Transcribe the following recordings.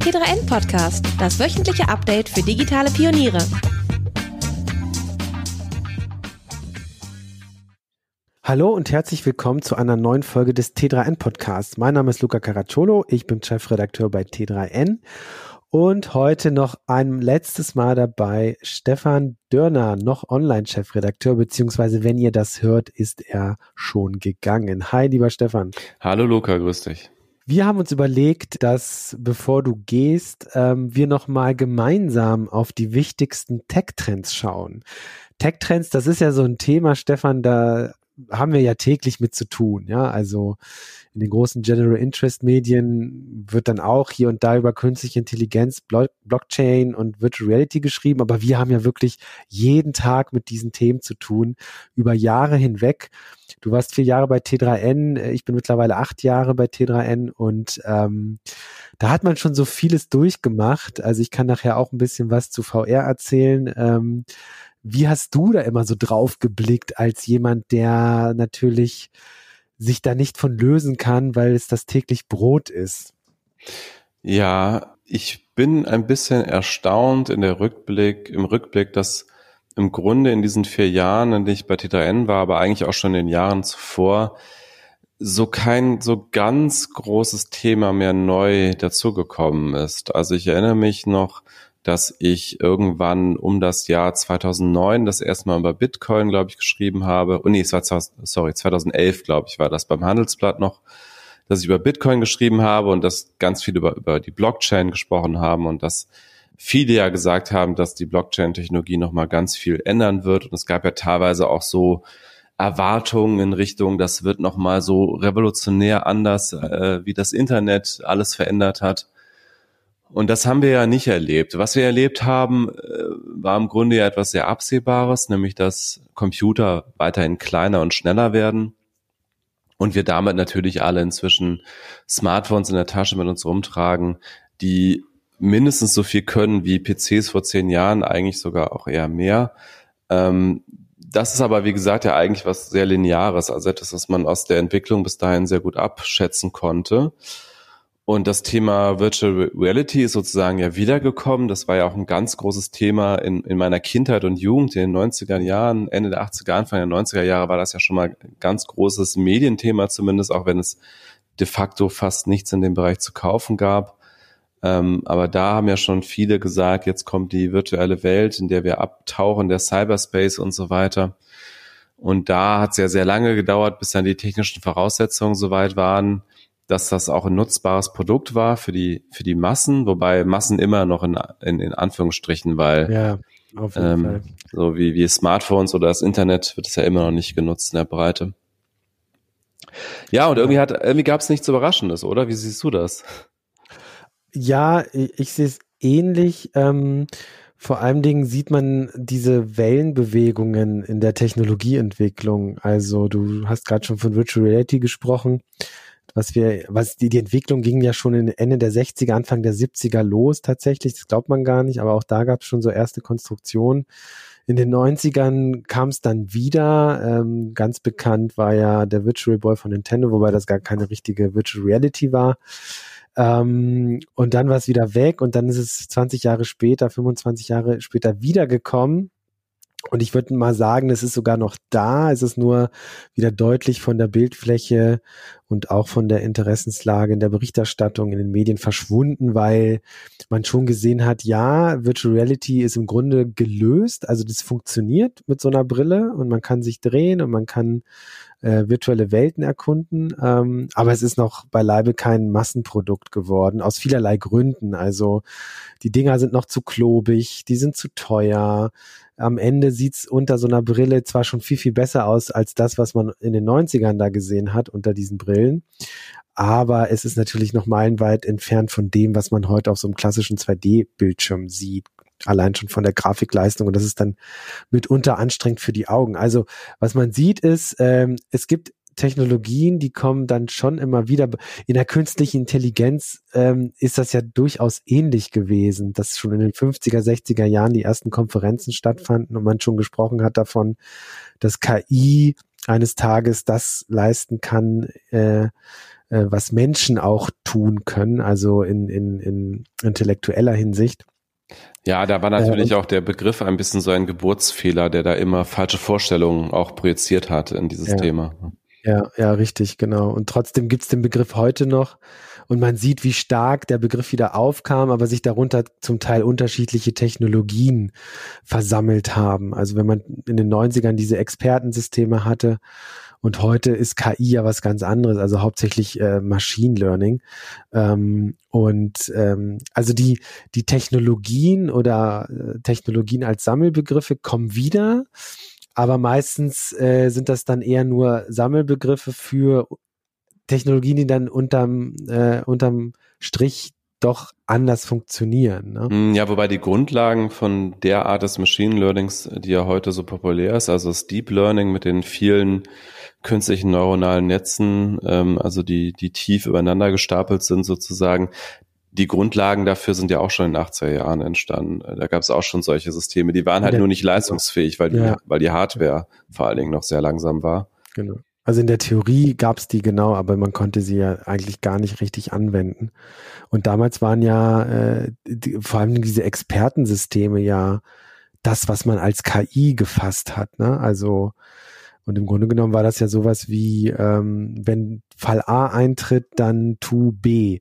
T3N Podcast, das wöchentliche Update für digitale Pioniere. Hallo und herzlich willkommen zu einer neuen Folge des T3N Podcasts. Mein Name ist Luca Caracciolo, ich bin Chefredakteur bei T3N und heute noch ein letztes Mal dabei Stefan Dörner, noch Online-Chefredakteur, beziehungsweise wenn ihr das hört, ist er schon gegangen. Hi, lieber Stefan. Hallo Luca, grüß dich. Wir haben uns überlegt, dass bevor du gehst, ähm, wir nochmal gemeinsam auf die wichtigsten Tech-Trends schauen. Tech-Trends, das ist ja so ein Thema, Stefan, da haben wir ja täglich mit zu tun. Ja, also in den großen General Interest Medien wird dann auch hier und da über künstliche Intelligenz, Blockchain und Virtual Reality geschrieben. Aber wir haben ja wirklich jeden Tag mit diesen Themen zu tun, über Jahre hinweg. Du warst vier Jahre bei T3N, ich bin mittlerweile acht Jahre bei T3N und ähm, da hat man schon so vieles durchgemacht. Also ich kann nachher auch ein bisschen was zu VR erzählen. Ähm, wie hast du da immer so drauf geblickt als jemand, der natürlich sich da nicht von lösen kann, weil es das täglich Brot ist? Ja, ich bin ein bisschen erstaunt in der Rückblick, im Rückblick, dass im Grunde in diesen vier Jahren, in denen ich bei T3N war, aber eigentlich auch schon in den Jahren zuvor, so kein so ganz großes Thema mehr neu dazugekommen ist. Also ich erinnere mich noch dass ich irgendwann um das Jahr 2009 das erste Mal über Bitcoin, glaube ich, geschrieben habe. Oh nee, es war, sorry, 2011, glaube ich, war das beim Handelsblatt noch, dass ich über Bitcoin geschrieben habe und dass ganz viel über, über die Blockchain gesprochen haben und dass viele ja gesagt haben, dass die Blockchain-Technologie nochmal ganz viel ändern wird. Und es gab ja teilweise auch so Erwartungen in Richtung, das wird nochmal so revolutionär anders, äh, wie das Internet alles verändert hat. Und das haben wir ja nicht erlebt. Was wir erlebt haben, äh, war im Grunde ja etwas sehr Absehbares, nämlich dass Computer weiterhin kleiner und schneller werden und wir damit natürlich alle inzwischen Smartphones in der Tasche mit uns rumtragen, die mindestens so viel können wie PCs vor zehn Jahren, eigentlich sogar auch eher mehr. Ähm, das ist aber, wie gesagt, ja eigentlich was sehr Lineares, also etwas, was man aus der Entwicklung bis dahin sehr gut abschätzen konnte. Und das Thema Virtual Reality ist sozusagen ja wiedergekommen. Das war ja auch ein ganz großes Thema in, in meiner Kindheit und Jugend in den 90er Jahren, Ende der 80er, Anfang der 90er Jahre war das ja schon mal ein ganz großes Medienthema zumindest, auch wenn es de facto fast nichts in dem Bereich zu kaufen gab. Ähm, aber da haben ja schon viele gesagt, jetzt kommt die virtuelle Welt, in der wir abtauchen, der Cyberspace und so weiter. Und da hat es ja sehr lange gedauert, bis dann die technischen Voraussetzungen soweit waren, dass das auch ein nutzbares Produkt war für die, für die Massen, wobei Massen immer noch in, in, in Anführungsstrichen, weil ja, auf jeden ähm, Fall. so wie, wie Smartphones oder das Internet wird es ja immer noch nicht genutzt in der Breite. Ja, und irgendwie hat, irgendwie gab es nichts Überraschendes, oder? Wie siehst du das? Ja, ich, ich sehe es ähnlich. Ähm, vor allen Dingen sieht man diese Wellenbewegungen in der Technologieentwicklung. Also du hast gerade schon von Virtual Reality gesprochen was wir, was die, die Entwicklung ging ja schon in Ende der 60er, Anfang der 70er los tatsächlich, das glaubt man gar nicht, aber auch da gab es schon so erste Konstruktionen. In den 90ern kam es dann wieder. Ähm, ganz bekannt war ja der Virtual Boy von Nintendo, wobei das gar keine richtige Virtual Reality war. Ähm, und dann war es wieder weg und dann ist es 20 Jahre später, 25 Jahre später wiedergekommen. Und ich würde mal sagen, es ist sogar noch da. Es ist nur wieder deutlich von der Bildfläche und auch von der Interessenslage in der Berichterstattung in den Medien verschwunden, weil man schon gesehen hat, ja, Virtual Reality ist im Grunde gelöst. Also das funktioniert mit so einer Brille und man kann sich drehen und man kann äh, virtuelle Welten erkunden. Ähm, aber es ist noch beileibe kein Massenprodukt geworden, aus vielerlei Gründen. Also die Dinger sind noch zu klobig, die sind zu teuer. Am Ende sieht's unter so einer Brille zwar schon viel, viel besser aus als das, was man in den 90ern da gesehen hat unter diesen Brillen. Aber es ist natürlich noch meilenweit entfernt von dem, was man heute auf so einem klassischen 2D-Bildschirm sieht allein schon von der Grafikleistung und das ist dann mitunter anstrengend für die Augen. Also was man sieht ist, ähm, es gibt Technologien, die kommen dann schon immer wieder. In der künstlichen Intelligenz ähm, ist das ja durchaus ähnlich gewesen, dass schon in den 50er, 60er Jahren die ersten Konferenzen stattfanden und man schon gesprochen hat davon, dass KI eines Tages das leisten kann, äh, äh, was Menschen auch tun können, also in, in, in intellektueller Hinsicht. Ja, da war natürlich äh, auch der Begriff ein bisschen so ein Geburtsfehler, der da immer falsche Vorstellungen auch projiziert hat in dieses ja, Thema. Ja, ja, richtig, genau. Und trotzdem gibt's den Begriff heute noch. Und man sieht, wie stark der Begriff wieder aufkam, aber sich darunter zum Teil unterschiedliche Technologien versammelt haben. Also wenn man in den 90ern diese Expertensysteme hatte und heute ist KI ja was ganz anderes, also hauptsächlich äh, Machine Learning. Ähm, und ähm, also die, die Technologien oder äh, Technologien als Sammelbegriffe kommen wieder, aber meistens äh, sind das dann eher nur Sammelbegriffe für Technologien, die dann unterm, äh, unterm Strich doch anders funktionieren. Ne? Hm, ja, wobei die Grundlagen von der Art des Machine Learnings, die ja heute so populär ist, also das Deep Learning mit den vielen künstlichen neuronalen Netzen, ähm, also die, die tief übereinander gestapelt sind sozusagen, die Grundlagen dafür sind ja auch schon in den 80er Jahren entstanden. Da gab es auch schon solche Systeme. Die waren halt nur nicht leistungsfähig, weil die, ja. weil die Hardware vor allen Dingen noch sehr langsam war. Genau. Also in der Theorie gab es die genau, aber man konnte sie ja eigentlich gar nicht richtig anwenden. Und damals waren ja äh, die, vor allem diese Expertensysteme ja das, was man als KI gefasst hat. Ne? Also und im Grunde genommen war das ja sowas wie, ähm, wenn Fall A eintritt, dann tu B.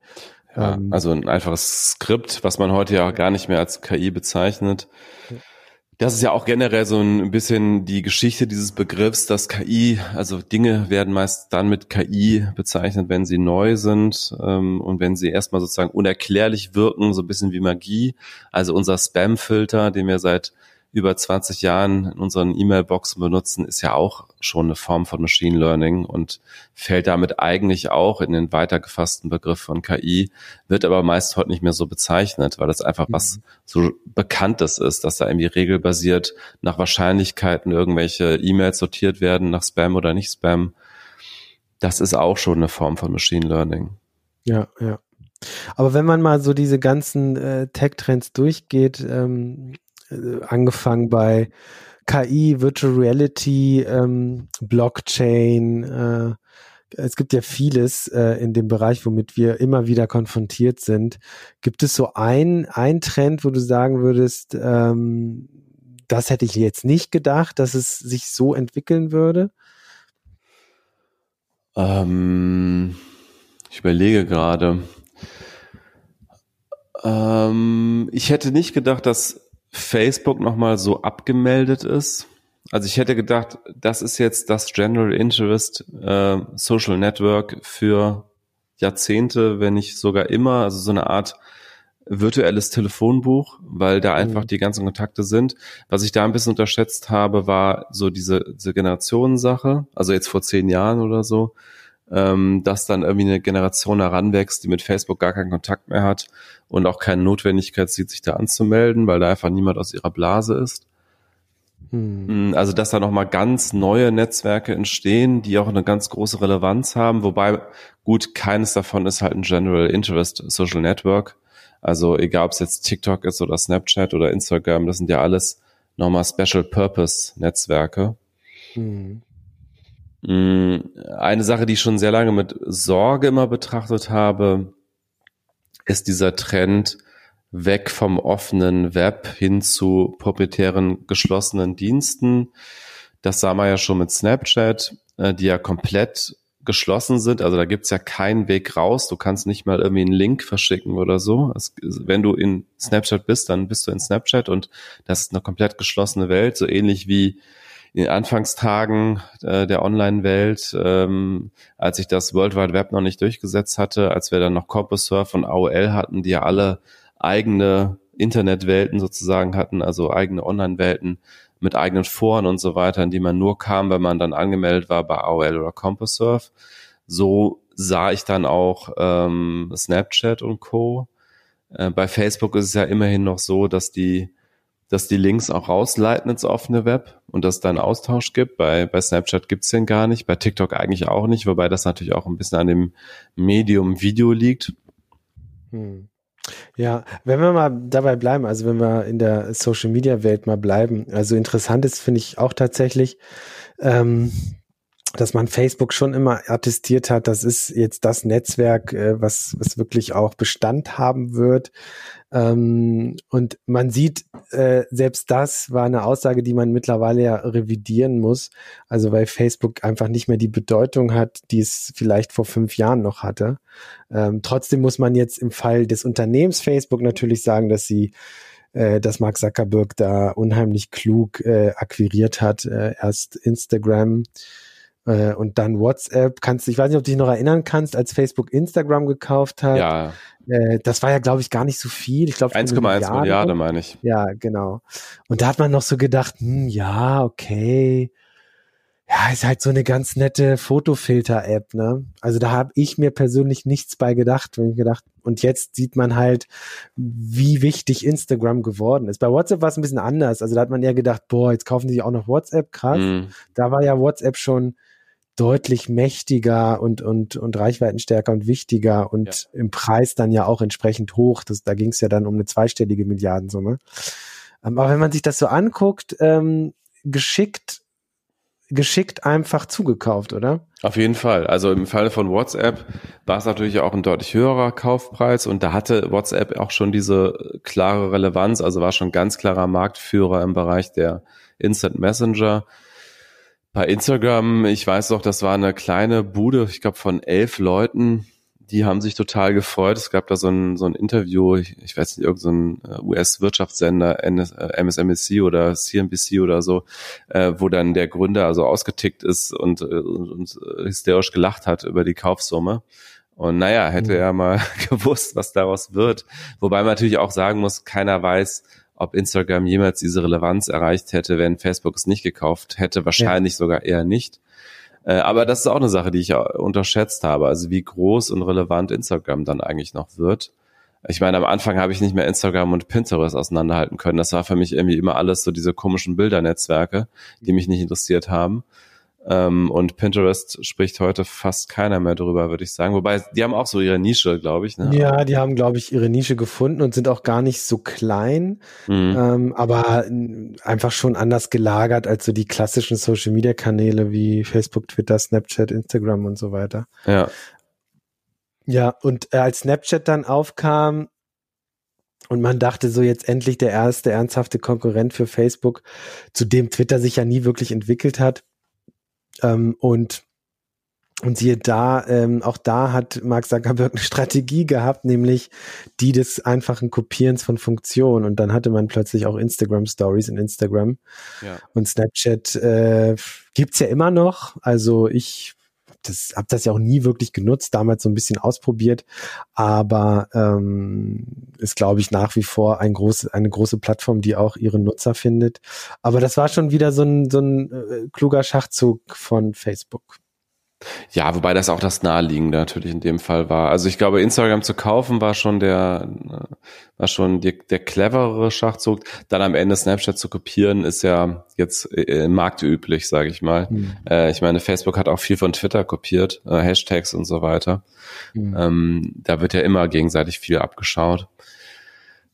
Ja, ähm, also ein einfaches Skript, was man heute ja gar nicht mehr als KI bezeichnet. Das ist ja auch generell so ein bisschen die Geschichte dieses Begriffs, dass KI, also Dinge werden meist dann mit KI bezeichnet, wenn sie neu sind ähm, und wenn sie erstmal sozusagen unerklärlich wirken, so ein bisschen wie Magie. Also unser Spam-Filter, den wir seit über 20 Jahren in unseren E-Mail-Boxen benutzen, ist ja auch schon eine Form von Machine Learning und fällt damit eigentlich auch in den weitergefassten Begriff von KI, wird aber meist heute nicht mehr so bezeichnet, weil das einfach mhm. was so Bekanntes ist, dass da irgendwie regelbasiert nach Wahrscheinlichkeiten irgendwelche E-Mails sortiert werden, nach Spam oder nicht Spam. Das ist auch schon eine Form von Machine Learning. Ja, ja. Aber wenn man mal so diese ganzen äh, Tech-Trends durchgeht, ähm, äh, angefangen bei KI, Virtual Reality, ähm, Blockchain. Äh, es gibt ja vieles äh, in dem Bereich, womit wir immer wieder konfrontiert sind. Gibt es so ein, Trend, wo du sagen würdest, ähm, das hätte ich jetzt nicht gedacht, dass es sich so entwickeln würde? Ähm, ich überlege gerade. Ähm, ich hätte nicht gedacht, dass Facebook nochmal so abgemeldet ist. Also ich hätte gedacht, das ist jetzt das General Interest äh, Social Network für Jahrzehnte, wenn nicht sogar immer, also so eine Art virtuelles Telefonbuch, weil da einfach mhm. die ganzen Kontakte sind. Was ich da ein bisschen unterschätzt habe, war so diese, diese Generationensache, also jetzt vor zehn Jahren oder so, ähm, dass dann irgendwie eine Generation heranwächst, die mit Facebook gar keinen Kontakt mehr hat und auch keine Notwendigkeit sieht, sich da anzumelden, weil da einfach niemand aus ihrer Blase ist. Hm. Mm, also, dass da nochmal ganz neue Netzwerke entstehen, die auch eine ganz große Relevanz haben, wobei gut, keines davon ist halt ein General Interest Social Network. Also egal, ob es jetzt TikTok ist oder Snapchat oder Instagram, das sind ja alles nochmal Special Purpose Netzwerke. Hm. Mm, eine Sache, die ich schon sehr lange mit Sorge immer betrachtet habe, ist dieser Trend weg vom offenen Web hin zu proprietären geschlossenen Diensten. Das sah man ja schon mit Snapchat, äh, die ja komplett geschlossen sind. Also da gibt's ja keinen Weg raus. Du kannst nicht mal irgendwie einen Link verschicken oder so. Wenn du in Snapchat bist, dann bist du in Snapchat und das ist eine komplett geschlossene Welt, so ähnlich wie in den Anfangstagen äh, der Online-Welt, ähm, als sich das World Wide Web noch nicht durchgesetzt hatte, als wir dann noch CompuServe und AOL hatten, die ja alle eigene Internetwelten sozusagen hatten, also eigene Online-Welten mit eigenen Foren und so weiter, in die man nur kam, wenn man dann angemeldet war bei AOL oder CompuServe. So sah ich dann auch ähm, Snapchat und Co. Äh, bei Facebook ist es ja immerhin noch so, dass die dass die Links auch rausleiten ins offene Web und dass da einen Austausch gibt. Bei, bei Snapchat gibt's den gar nicht, bei TikTok eigentlich auch nicht, wobei das natürlich auch ein bisschen an dem Medium Video liegt. Hm. Ja, wenn wir mal dabei bleiben, also wenn wir in der Social Media Welt mal bleiben, also interessant ist, finde ich auch tatsächlich, ähm, dass man Facebook schon immer attestiert hat, das ist jetzt das Netzwerk, äh, was, was wirklich auch Bestand haben wird. Ähm, und man sieht, äh, selbst das war eine Aussage, die man mittlerweile ja revidieren muss. Also weil Facebook einfach nicht mehr die Bedeutung hat, die es vielleicht vor fünf Jahren noch hatte. Ähm, trotzdem muss man jetzt im Fall des Unternehmens Facebook natürlich sagen, dass sie äh, dass Mark Zuckerberg da unheimlich klug äh, akquiriert hat. Äh, erst Instagram, äh, und dann WhatsApp. Kannst ich weiß nicht, ob du dich noch erinnern kannst, als Facebook Instagram gekauft hat. Ja. Äh, das war ja, glaube ich, gar nicht so viel. Ich glaube 1,1 Milliarden, Milliarden meine ich. Ja, genau. Und da hat man noch so gedacht, hm, ja, okay. Ja, ist halt so eine ganz nette Fotofilter-App, ne? Also da habe ich mir persönlich nichts bei gedacht, wenn ich gedacht, und jetzt sieht man halt, wie wichtig Instagram geworden ist. Bei WhatsApp war es ein bisschen anders. Also da hat man eher gedacht, boah, jetzt kaufen die auch noch WhatsApp, krass. Mm. Da war ja WhatsApp schon deutlich mächtiger und, und, und reichweitenstärker und wichtiger und ja. im Preis dann ja auch entsprechend hoch. Das, da ging es ja dann um eine zweistellige Milliardensumme. Ähm, aber wenn man sich das so anguckt, ähm, geschickt, geschickt einfach zugekauft, oder? Auf jeden Fall. Also im Falle von WhatsApp war es natürlich auch ein deutlich höherer Kaufpreis und da hatte WhatsApp auch schon diese klare Relevanz, also war schon ganz klarer Marktführer im Bereich der Instant Messenger. Bei Instagram, ich weiß doch, das war eine kleine Bude, ich glaube von elf Leuten, die haben sich total gefreut. Es gab da so ein, so ein Interview, ich, ich weiß nicht, irgendein so äh, US-Wirtschaftssender, MSNBC äh, oder CNBC oder so, äh, wo dann der Gründer also ausgetickt ist und, äh, und, und hysterisch gelacht hat über die Kaufsumme. Und naja, hätte mhm. er mal gewusst, was daraus wird. Wobei man natürlich auch sagen muss, keiner weiß, ob Instagram jemals diese Relevanz erreicht hätte, wenn Facebook es nicht gekauft hätte. Wahrscheinlich ja. sogar eher nicht. Äh, aber das ist auch eine Sache, die ich unterschätzt habe. Also wie groß und relevant Instagram dann eigentlich noch wird. Ich meine, am Anfang habe ich nicht mehr Instagram und Pinterest auseinanderhalten können. Das war für mich irgendwie immer alles so diese komischen Bildernetzwerke, die mich nicht interessiert haben. Ähm, und Pinterest spricht heute fast keiner mehr drüber, würde ich sagen. Wobei, die haben auch so ihre Nische, glaube ich. Ne? Ja, die haben, glaube ich, ihre Nische gefunden und sind auch gar nicht so klein, mhm. ähm, aber einfach schon anders gelagert als so die klassischen Social-Media-Kanäle wie Facebook, Twitter, Snapchat, Instagram und so weiter. Ja. Ja, und äh, als Snapchat dann aufkam, und man dachte so jetzt endlich der erste ernsthafte Konkurrent für Facebook, zu dem Twitter sich ja nie wirklich entwickelt hat, ähm, und und siehe da, ähm, auch da hat Mark Zuckerberg eine Strategie gehabt, nämlich die des einfachen Kopierens von Funktionen. Und dann hatte man plötzlich auch Instagram Stories in Instagram. Ja. Und Snapchat äh, gibt's ja immer noch. Also ich das, habe das ja auch nie wirklich genutzt, damals so ein bisschen ausprobiert, aber ähm, ist, glaube ich, nach wie vor ein groß, eine große Plattform, die auch ihre Nutzer findet. Aber das war schon wieder so ein, so ein äh, kluger Schachzug von Facebook. Ja, wobei das auch das Naheliegende natürlich in dem Fall war. Also ich glaube, Instagram zu kaufen war schon der, war schon der, der cleverere Schachzug. Dann am Ende Snapchat zu kopieren, ist ja jetzt äh, marktüblich, sage ich mal. Mhm. Äh, ich meine, Facebook hat auch viel von Twitter kopiert, äh, Hashtags und so weiter. Mhm. Ähm, da wird ja immer gegenseitig viel abgeschaut.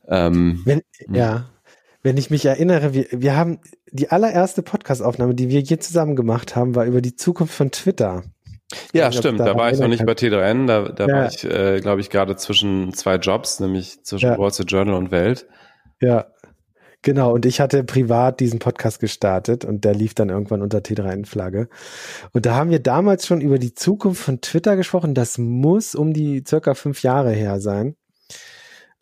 Ähm, Wenn, hm. ja, wenn ich mich erinnere, wir, wir haben die allererste Podcast-Aufnahme, die wir je zusammen gemacht haben, war über die Zukunft von Twitter. Ja, nicht, stimmt. Da, da war ich noch nicht bei T3N. Da, da ja. war ich, äh, glaube ich, gerade zwischen zwei Jobs, nämlich zwischen ja. Wall Street Journal und Welt. Ja, genau. Und ich hatte privat diesen Podcast gestartet und der lief dann irgendwann unter T3N-Flagge. Und da haben wir damals schon über die Zukunft von Twitter gesprochen. Das muss um die circa fünf Jahre her sein.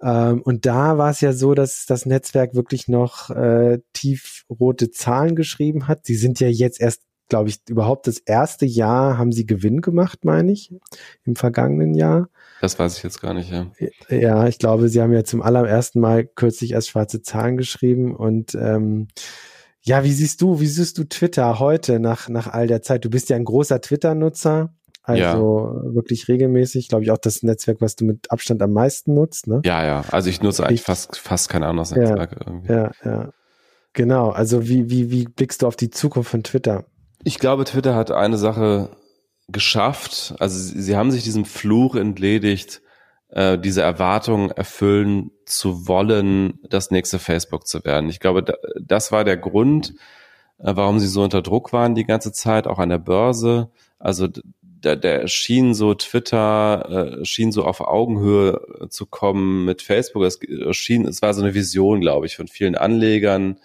Ähm, und da war es ja so, dass das Netzwerk wirklich noch äh, tiefrote Zahlen geschrieben hat. Sie sind ja jetzt erst glaube ich, überhaupt das erste Jahr haben sie Gewinn gemacht, meine ich, im vergangenen Jahr. Das weiß ich jetzt gar nicht, ja. Ja, ich glaube, sie haben ja zum allerersten Mal kürzlich erst schwarze Zahlen geschrieben und ähm, ja, wie siehst du, wie siehst du Twitter heute nach, nach all der Zeit? Du bist ja ein großer Twitter-Nutzer. Also ja. wirklich regelmäßig, glaube ich, auch das Netzwerk, was du mit Abstand am meisten nutzt, ne? Ja, ja. Also ich nutze eigentlich fast, fast kein anderes Netzwerk ja, irgendwie. Ja, ja. Genau. Also wie, wie, wie blickst du auf die Zukunft von Twitter? Ich glaube, Twitter hat eine Sache geschafft. Also sie, sie haben sich diesem Fluch entledigt, äh, diese Erwartung erfüllen zu wollen, das nächste Facebook zu werden. Ich glaube, da, das war der Grund, äh, warum sie so unter Druck waren die ganze Zeit, auch an der Börse. Also der, der schien so Twitter, äh, schien so auf Augenhöhe zu kommen mit Facebook. Es schien, es war so eine Vision, glaube ich, von vielen Anlegern,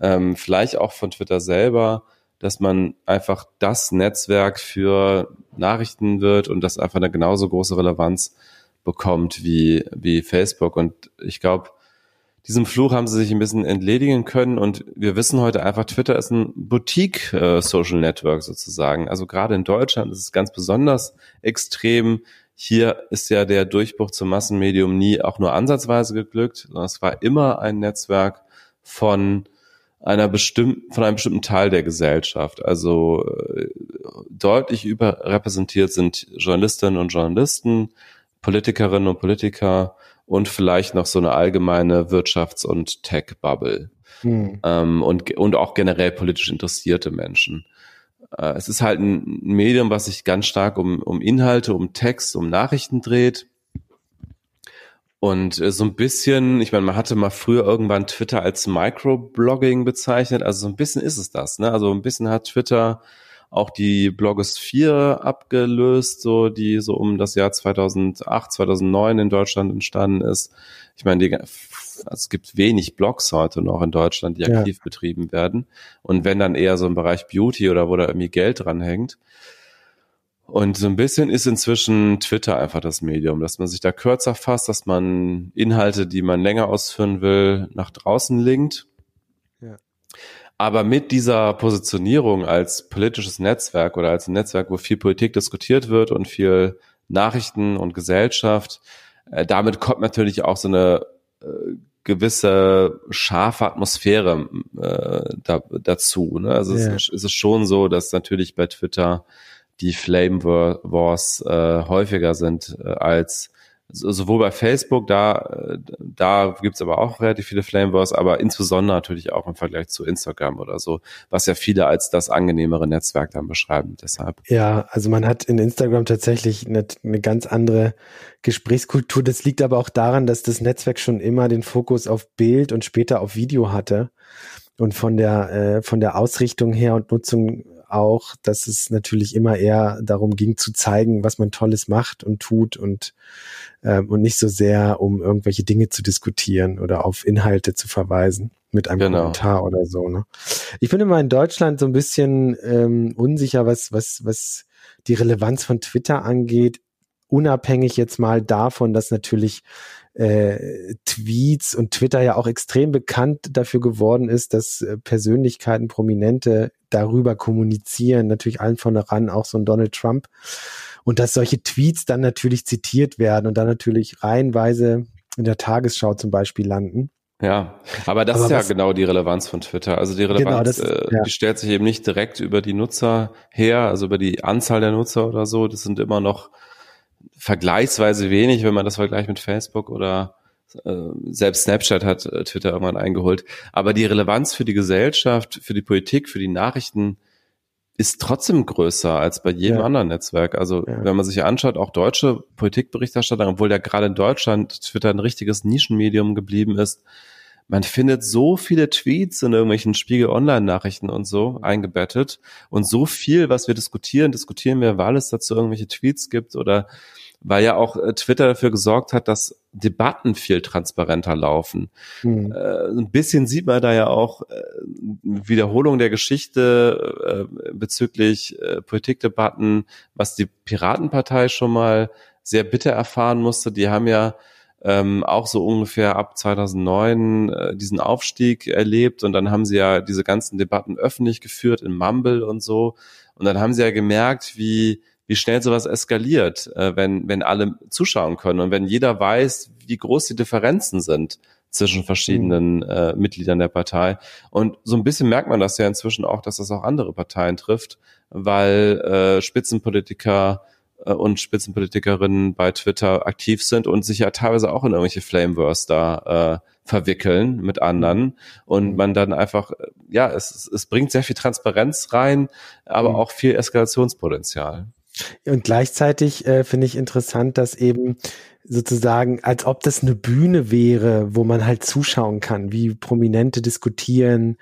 ähm, vielleicht auch von Twitter selber, dass man einfach das Netzwerk für Nachrichten wird und das einfach eine genauso große Relevanz bekommt wie, wie Facebook. Und ich glaube, diesem Fluch haben sie sich ein bisschen entledigen können und wir wissen heute einfach, Twitter ist ein Boutique äh, Network sozusagen. Also gerade in Deutschland ist es ganz besonders extrem. Hier ist ja der Durchbruch zum Massenmedium nie auch nur ansatzweise geglückt, sondern es war immer ein Netzwerk von einer bestimmten, von einem bestimmten Teil der Gesellschaft. Also äh, deutlich überrepräsentiert sind Journalistinnen und Journalisten, Politikerinnen und Politiker und vielleicht noch so eine allgemeine Wirtschafts- und Tech-Bubble. Hm. Ähm, und, und auch generell politisch interessierte Menschen. Äh, es ist halt ein Medium, was sich ganz stark um, um Inhalte, um Text, um Nachrichten dreht. Und äh, so ein bisschen, ich meine, man hatte mal früher irgendwann Twitter als Microblogging bezeichnet, also so ein bisschen ist es das, ne? Also ein bisschen hat Twitter auch die Blogosphere abgelöst, so die so um das Jahr 2008, 2009 in Deutschland entstanden ist. Ich meine, die, es gibt wenig Blogs heute noch in Deutschland, die aktiv ja. betrieben werden. Und wenn dann eher so im Bereich Beauty oder wo da irgendwie Geld dran hängt. Und so ein bisschen ist inzwischen Twitter einfach das Medium, dass man sich da kürzer fasst, dass man Inhalte, die man länger ausführen will, nach draußen linkt. Ja. Aber mit dieser Positionierung als politisches Netzwerk oder als ein Netzwerk, wo viel Politik diskutiert wird und viel Nachrichten und Gesellschaft, äh, damit kommt natürlich auch so eine äh, gewisse scharfe Atmosphäre äh, da, dazu. Ne? Also ja. es, ist, es schon so, dass natürlich bei Twitter die Flame Wars äh, häufiger sind äh, als sowohl bei Facebook, da, da gibt's aber auch relativ viele Flame Wars, aber insbesondere natürlich auch im Vergleich zu Instagram oder so, was ja viele als das angenehmere Netzwerk dann beschreiben. Deshalb. Ja, also man hat in Instagram tatsächlich eine, eine ganz andere Gesprächskultur. Das liegt aber auch daran, dass das Netzwerk schon immer den Fokus auf Bild und später auf Video hatte und von der äh, von der Ausrichtung her und Nutzung auch, dass es natürlich immer eher darum ging zu zeigen, was man Tolles macht und tut und, ähm, und nicht so sehr, um irgendwelche Dinge zu diskutieren oder auf Inhalte zu verweisen mit einem genau. Kommentar oder so. Ne? Ich bin immer in Deutschland so ein bisschen ähm, unsicher, was, was, was die Relevanz von Twitter angeht, unabhängig jetzt mal davon, dass natürlich äh, Tweets und Twitter ja auch extrem bekannt dafür geworden ist, dass äh, Persönlichkeiten, Prominente darüber kommunizieren, natürlich allen voran auch so ein Donald Trump. Und dass solche Tweets dann natürlich zitiert werden und dann natürlich reihenweise in der Tagesschau zum Beispiel landen. Ja, aber das aber ist ja genau die Relevanz von Twitter. Also die genau, Relevanz, genau, ist, äh, ja. die stellt sich eben nicht direkt über die Nutzer her, also über die Anzahl der Nutzer oder so. Das sind immer noch vergleichsweise wenig, wenn man das vergleicht mit Facebook oder äh, selbst Snapchat hat äh, Twitter irgendwann eingeholt. Aber die Relevanz für die Gesellschaft, für die Politik, für die Nachrichten ist trotzdem größer als bei jedem ja. anderen Netzwerk. Also ja. wenn man sich anschaut, auch deutsche Politikberichterstatter, obwohl ja gerade in Deutschland Twitter ein richtiges Nischenmedium geblieben ist, man findet so viele Tweets in irgendwelchen Spiegel Online-Nachrichten und so eingebettet und so viel, was wir diskutieren, diskutieren wir, weil es dazu irgendwelche Tweets gibt oder weil ja auch äh, Twitter dafür gesorgt hat, dass Debatten viel transparenter laufen. Mhm. Äh, ein bisschen sieht man da ja auch äh, Wiederholung der Geschichte äh, bezüglich äh, Politikdebatten, was die Piratenpartei schon mal sehr bitter erfahren musste. Die haben ja ähm, auch so ungefähr ab 2009 äh, diesen Aufstieg erlebt und dann haben sie ja diese ganzen Debatten öffentlich geführt in Mumble und so und dann haben sie ja gemerkt, wie wie schnell sowas eskaliert, äh, wenn, wenn alle zuschauen können und wenn jeder weiß, wie groß die Differenzen sind zwischen verschiedenen mhm. äh, Mitgliedern der Partei. Und so ein bisschen merkt man das ja inzwischen auch, dass das auch andere Parteien trifft, weil äh, Spitzenpolitiker äh, und Spitzenpolitikerinnen bei Twitter aktiv sind und sich ja teilweise auch in irgendwelche Flamewars da äh, verwickeln mit anderen und mhm. man dann einfach, ja, es, es bringt sehr viel Transparenz rein, aber mhm. auch viel Eskalationspotenzial. Und gleichzeitig äh, finde ich interessant, dass eben sozusagen, als ob das eine Bühne wäre, wo man halt zuschauen kann, wie Prominente diskutieren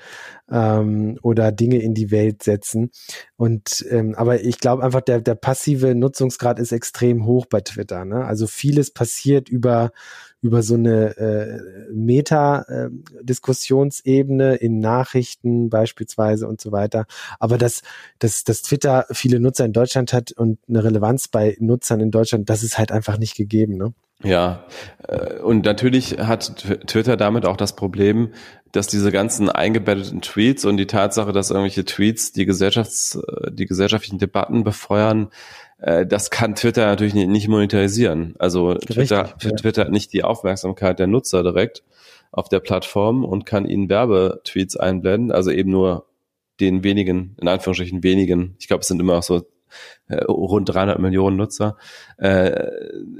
ähm, oder Dinge in die Welt setzen. Und ähm, aber ich glaube einfach, der, der passive Nutzungsgrad ist extrem hoch bei Twitter. Ne? Also vieles passiert über über so eine äh, Meta-Diskussionsebene äh, in Nachrichten beispielsweise und so weiter. Aber dass, dass, dass Twitter viele Nutzer in Deutschland hat und eine Relevanz bei Nutzern in Deutschland, das ist halt einfach nicht gegeben. Ne? Ja, äh, und natürlich hat Twitter damit auch das Problem, dass diese ganzen eingebetteten Tweets und die Tatsache, dass irgendwelche Tweets die Gesellschafts-, die gesellschaftlichen Debatten befeuern, äh, das kann Twitter natürlich nicht monetarisieren. Also Twitter, ja. Twitter hat nicht die Aufmerksamkeit der Nutzer direkt auf der Plattform und kann ihnen Werbetweets einblenden, also eben nur den wenigen, in Anführungsstrichen wenigen, ich glaube, es sind immer auch so äh, rund 300 Millionen Nutzer, äh,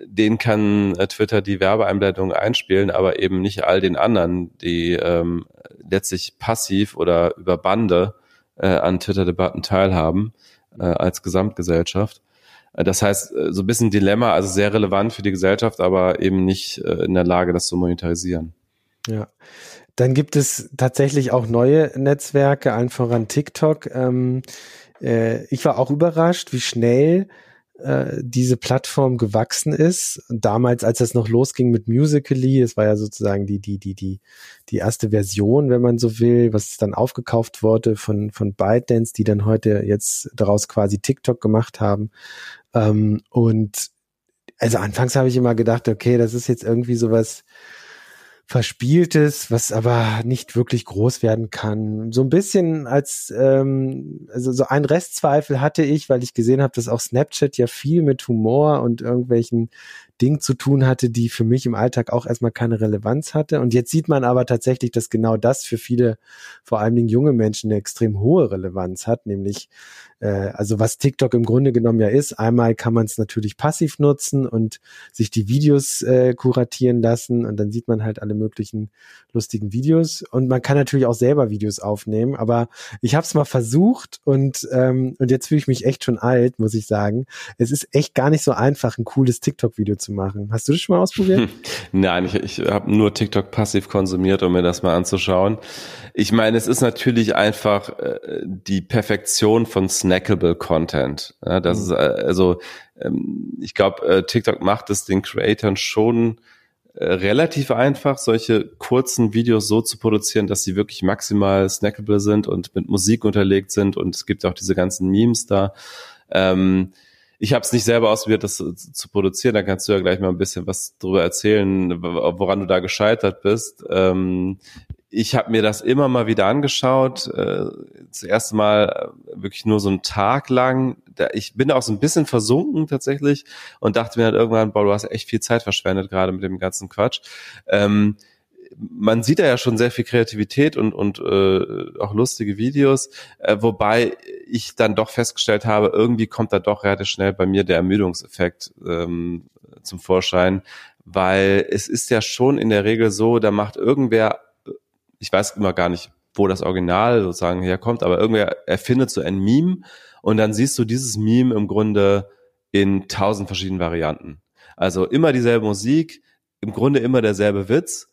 denen kann äh, Twitter die Werbeeinblendung einspielen, aber eben nicht all den anderen, die ähm, letztlich passiv oder über Bande äh, an Twitter-Debatten teilhaben äh, als Gesamtgesellschaft. Äh, das heißt, äh, so ein bisschen Dilemma, also sehr relevant für die Gesellschaft, aber eben nicht äh, in der Lage, das zu monetarisieren. Ja. Dann gibt es tatsächlich auch neue Netzwerke, allen voran TikTok. Ähm, äh, ich war auch überrascht, wie schnell äh, diese Plattform gewachsen ist. Damals, als es noch losging mit Musically, es war ja sozusagen die, die, die, die, die erste Version, wenn man so will, was dann aufgekauft wurde von, von ByteDance, die dann heute jetzt daraus quasi TikTok gemacht haben. Ähm, und also anfangs habe ich immer gedacht, okay, das ist jetzt irgendwie sowas Verspieltes, was aber nicht wirklich groß werden kann. So ein bisschen als, ähm, also so ein Restzweifel hatte ich, weil ich gesehen habe, dass auch Snapchat ja viel mit Humor und irgendwelchen Dingen zu tun hatte, die für mich im Alltag auch erstmal keine Relevanz hatte. Und jetzt sieht man aber tatsächlich, dass genau das für viele, vor allen Dingen junge Menschen, eine extrem hohe Relevanz hat, nämlich äh, also was TikTok im Grunde genommen ja ist. Einmal kann man es natürlich passiv nutzen und sich die Videos äh, kuratieren lassen und dann sieht man halt alle möglichen lustigen Videos und man kann natürlich auch selber Videos aufnehmen. Aber ich habe es mal versucht und ähm, und jetzt fühle ich mich echt schon alt, muss ich sagen. Es ist echt gar nicht so einfach, ein cooles TikTok-Video zu machen. Hast du das schon mal ausprobiert? Nein, ich, ich habe nur TikTok passiv konsumiert, um mir das mal anzuschauen. Ich meine, es ist natürlich einfach äh, die Perfektion von snackable Content. Ja, das mhm. ist äh, also, ähm, ich glaube, äh, TikTok macht es den Creatoren schon äh, relativ einfach, solche kurzen Videos so zu produzieren, dass sie wirklich maximal snackable sind und mit Musik unterlegt sind. Und es gibt auch diese ganzen Memes da. Ähm, ich habe es nicht selber ausprobiert, das zu, zu, produzieren. Da kannst du ja gleich mal ein bisschen was drüber erzählen, woran du da gescheitert bist. Ähm, ich habe mir das immer mal wieder angeschaut. Äh, das erste Mal äh, wirklich nur so einen Tag lang. Ich bin auch so ein bisschen versunken tatsächlich und dachte mir halt irgendwann, boah, du hast echt viel Zeit verschwendet, gerade mit dem ganzen Quatsch. Ähm, man sieht da ja schon sehr viel Kreativität und, und äh, auch lustige Videos, äh, wobei ich dann doch festgestellt habe, irgendwie kommt da doch relativ schnell bei mir der Ermüdungseffekt ähm, zum Vorschein, weil es ist ja schon in der Regel so, da macht irgendwer ich weiß immer gar nicht, wo das Original sozusagen herkommt, aber irgendwer erfindet so ein Meme und dann siehst du dieses Meme im Grunde in tausend verschiedenen Varianten. Also immer dieselbe Musik, im Grunde immer derselbe Witz,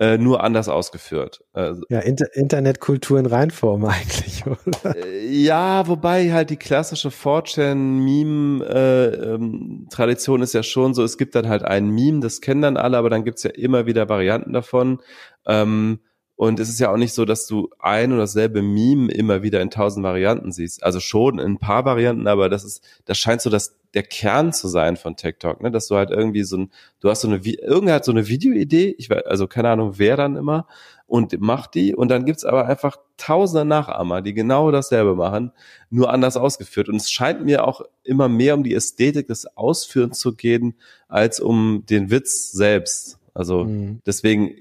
äh, nur anders ausgeführt. Also, ja, Inter Internetkultur in Reinform eigentlich, oder? Äh, ja, wobei halt die klassische 4chan-Meme-Tradition äh, ähm, ist ja schon so, es gibt dann halt ein Meme, das kennen dann alle, aber dann gibt's ja immer wieder Varianten davon. Ähm, und es ist ja auch nicht so, dass du ein oder dasselbe Meme immer wieder in tausend Varianten siehst. Also schon in ein paar Varianten, aber das ist, das scheint so dass der Kern zu sein von TikTok, ne? Dass du halt irgendwie so ein, du hast so eine, irgendwer hat so eine Videoidee, ich weiß, also keine Ahnung, wer dann immer, und macht die, und dann gibt's aber einfach tausende Nachahmer, die genau dasselbe machen, nur anders ausgeführt. Und es scheint mir auch immer mehr um die Ästhetik des Ausführens zu gehen, als um den Witz selbst. Also mhm. deswegen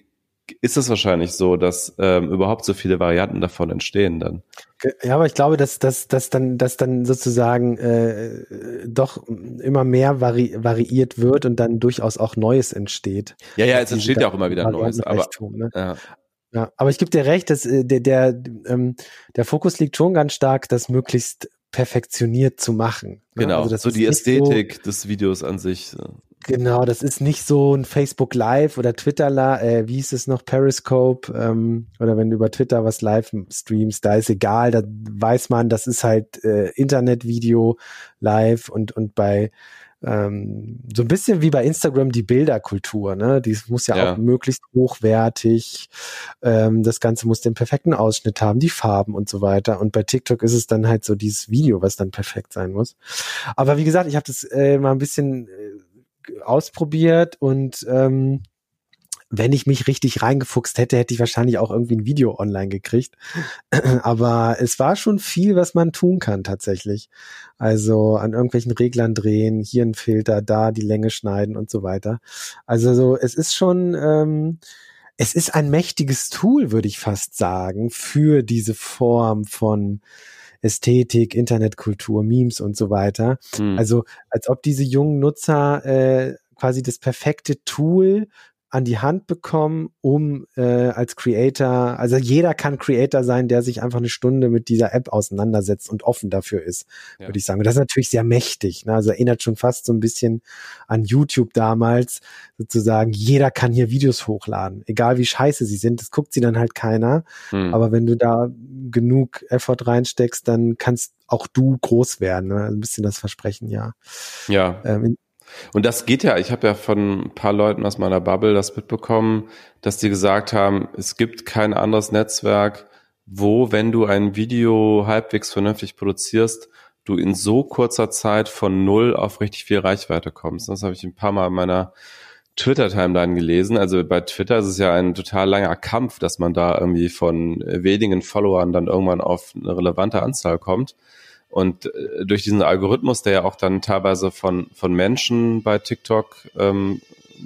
ist es wahrscheinlich so, dass ähm, überhaupt so viele Varianten davon entstehen dann. Ja, aber ich glaube, dass, dass, dass, dann, dass dann sozusagen äh, doch immer mehr vari variiert wird und dann durchaus auch Neues entsteht. Ja, ja, es entsteht ja auch immer wieder Neues. Aber, ne? ja. ja. aber ich gebe dir recht, dass äh, der, der, ähm, der Fokus liegt schon ganz stark, dass möglichst perfektioniert zu machen. Ne? Genau, also so die Ästhetik so, des Videos an sich. Genau, das ist nicht so ein Facebook Live oder Twitter, äh, wie hieß es noch, Periscope ähm, oder wenn du über Twitter was live streamst, da ist egal, da weiß man, das ist halt äh, Internetvideo live und und bei ähm, so ein bisschen wie bei Instagram die Bilderkultur, ne? Die muss ja, ja. auch möglichst hochwertig, ähm, das Ganze muss den perfekten Ausschnitt haben, die Farben und so weiter. Und bei TikTok ist es dann halt so dieses Video, was dann perfekt sein muss. Aber wie gesagt, ich habe das äh, mal ein bisschen äh, ausprobiert und ähm, wenn ich mich richtig reingefuchst hätte, hätte ich wahrscheinlich auch irgendwie ein Video online gekriegt. Aber es war schon viel, was man tun kann tatsächlich. Also an irgendwelchen Reglern drehen, hier ein Filter, da die Länge schneiden und so weiter. Also so, es ist schon, ähm, es ist ein mächtiges Tool, würde ich fast sagen, für diese Form von Ästhetik, Internetkultur, Memes und so weiter. Hm. Also als ob diese jungen Nutzer äh, quasi das perfekte Tool an die Hand bekommen, um äh, als Creator, also jeder kann Creator sein, der sich einfach eine Stunde mit dieser App auseinandersetzt und offen dafür ist, ja. würde ich sagen. Und das ist natürlich sehr mächtig. Ne? Also erinnert schon fast so ein bisschen an YouTube damals, sozusagen, jeder kann hier Videos hochladen, egal wie scheiße sie sind, das guckt sie dann halt keiner. Hm. Aber wenn du da genug Effort reinsteckst, dann kannst auch du groß werden. Ne? Ein bisschen das Versprechen, ja. Ja. Ähm, und das geht ja, ich habe ja von ein paar Leuten aus meiner Bubble das mitbekommen, dass die gesagt haben, es gibt kein anderes Netzwerk, wo, wenn du ein Video halbwegs vernünftig produzierst, du in so kurzer Zeit von null auf richtig viel Reichweite kommst. Das habe ich ein paar Mal in meiner Twitter-Timeline gelesen. Also bei Twitter ist es ja ein total langer Kampf, dass man da irgendwie von wenigen Followern dann irgendwann auf eine relevante Anzahl kommt. Und äh, durch diesen Algorithmus, der ja auch dann teilweise von, von Menschen bei TikTok ähm,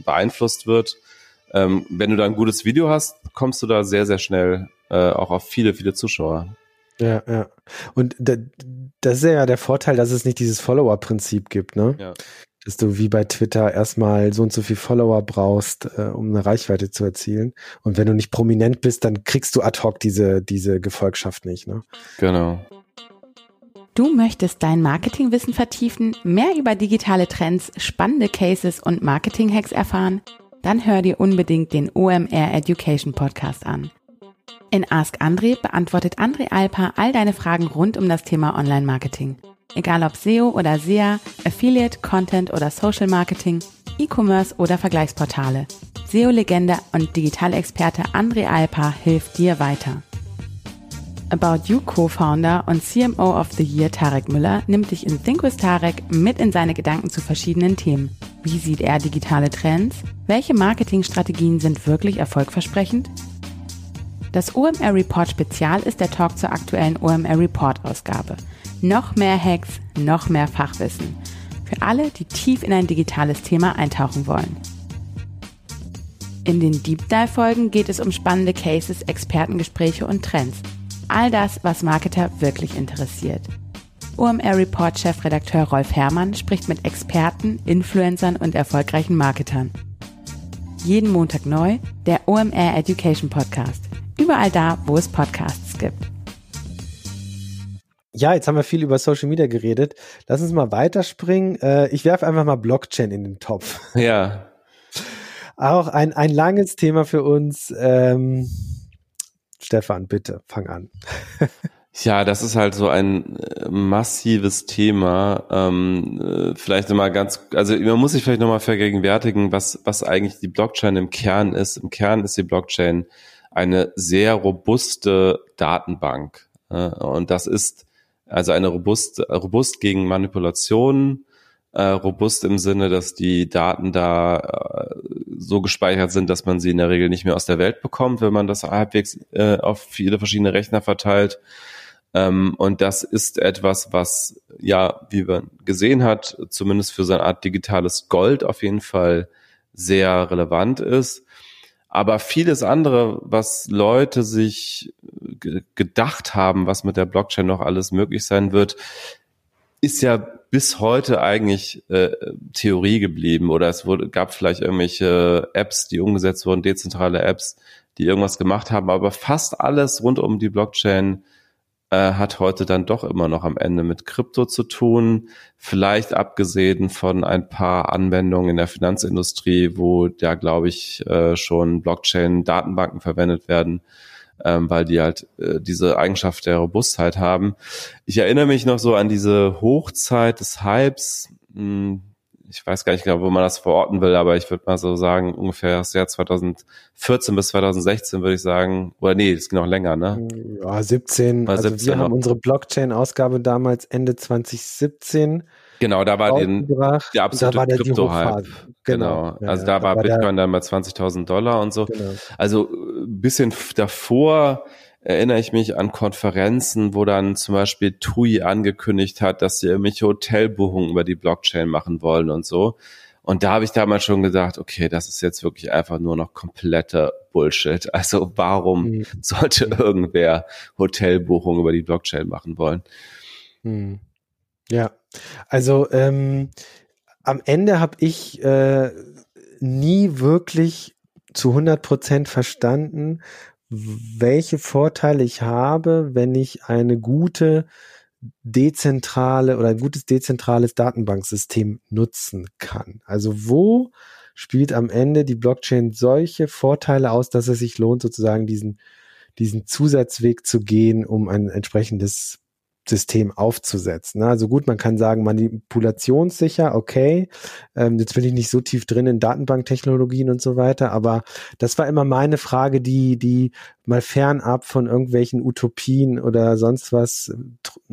beeinflusst wird, ähm, wenn du da ein gutes Video hast, kommst du da sehr, sehr schnell äh, auch auf viele, viele Zuschauer. Ja, ja. Und da, das ist ja der Vorteil, dass es nicht dieses Follower-Prinzip gibt, ne? Ja. Dass du wie bei Twitter erstmal so und so viel Follower brauchst, äh, um eine Reichweite zu erzielen. Und wenn du nicht prominent bist, dann kriegst du ad hoc diese, diese Gefolgschaft nicht, ne? Genau. Du möchtest dein Marketingwissen vertiefen, mehr über digitale Trends, spannende Cases und Marketing-Hacks erfahren? Dann hör dir unbedingt den OMR Education Podcast an. In Ask André beantwortet André Alper all deine Fragen rund um das Thema Online-Marketing. Egal ob SEO oder SEA, Affiliate, Content oder Social Marketing, E-Commerce oder Vergleichsportale. SEO-Legende und Digitalexperte André Alper hilft dir weiter. About You Co-Founder und CMO of the Year Tarek Müller nimmt dich in Think with Tarek mit in seine Gedanken zu verschiedenen Themen. Wie sieht er digitale Trends? Welche Marketingstrategien sind wirklich erfolgversprechend? Das OMR Report Spezial ist der Talk zur aktuellen OMR Report Ausgabe. Noch mehr Hacks, noch mehr Fachwissen. Für alle, die tief in ein digitales Thema eintauchen wollen. In den Deep Dive Folgen geht es um spannende Cases, Expertengespräche und Trends. All das, was Marketer wirklich interessiert. OMR Report Chefredakteur Rolf Herrmann spricht mit Experten, Influencern und erfolgreichen Marketern. Jeden Montag neu der OMR Education Podcast. Überall da, wo es Podcasts gibt. Ja, jetzt haben wir viel über Social Media geredet. Lass uns mal weiterspringen. Äh, ich werfe einfach mal Blockchain in den Topf. Ja. Auch ein, ein langes Thema für uns. Ähm Stefan, bitte, fang an. Ja, das ist halt so ein äh, massives Thema. Ähm, äh, vielleicht nochmal ganz, also man muss sich vielleicht nochmal vergegenwärtigen, was, was eigentlich die Blockchain im Kern ist. Im Kern ist die Blockchain eine sehr robuste Datenbank. Äh, und das ist also eine robust, robust gegen Manipulationen, äh, robust im Sinne, dass die Daten da äh, so gespeichert sind, dass man sie in der Regel nicht mehr aus der Welt bekommt, wenn man das halbwegs äh, auf viele verschiedene Rechner verteilt. Ähm, und das ist etwas, was ja, wie man gesehen hat, zumindest für so eine Art digitales Gold auf jeden Fall sehr relevant ist. Aber vieles andere, was Leute sich gedacht haben, was mit der Blockchain noch alles möglich sein wird, ist ja bis heute eigentlich äh, Theorie geblieben oder es wurde, gab vielleicht irgendwelche Apps, die umgesetzt wurden, dezentrale Apps, die irgendwas gemacht haben, aber fast alles rund um die Blockchain äh, hat heute dann doch immer noch am Ende mit Krypto zu tun. Vielleicht abgesehen von ein paar Anwendungen in der Finanzindustrie, wo ja, glaube ich, äh, schon Blockchain-Datenbanken verwendet werden, ähm, weil die halt äh, diese Eigenschaft der Robustheit haben. Ich erinnere mich noch so an diese Hochzeit des Hypes. Mh, hm, ich weiß gar nicht genau, wo man das verorten will, aber ich würde mal so sagen, ungefähr das Jahr 2014 bis 2016 würde ich sagen, oder nee, das ging noch länger, ne? Ja, 17. Also 17 wir haben unsere Blockchain-Ausgabe damals Ende 2017 Genau, da war den, der absolute Krypto-Hype. Genau. genau. also da, da war Bitcoin dann bei 20.000 Dollar und so. Genau. Also ein bisschen davor erinnere ich mich an Konferenzen, wo dann zum Beispiel TUI angekündigt hat, dass sie irgendwelche Hotelbuchungen über die Blockchain machen wollen und so. Und da habe ich damals schon gesagt, okay, das ist jetzt wirklich einfach nur noch kompletter Bullshit. Also warum mhm. sollte irgendwer Hotelbuchungen über die Blockchain machen wollen? Mhm. Ja, also ähm, am Ende habe ich äh, nie wirklich zu 100 Prozent verstanden, welche Vorteile ich habe, wenn ich eine gute dezentrale oder ein gutes dezentrales Datenbanksystem nutzen kann. Also wo spielt am Ende die Blockchain solche Vorteile aus, dass es sich lohnt, sozusagen diesen, diesen Zusatzweg zu gehen, um ein entsprechendes System aufzusetzen. Also gut, man kann sagen, manipulationssicher, okay. Ähm, jetzt bin ich nicht so tief drin in Datenbanktechnologien und so weiter, aber das war immer meine Frage, die, die mal fernab von irgendwelchen Utopien oder sonst was,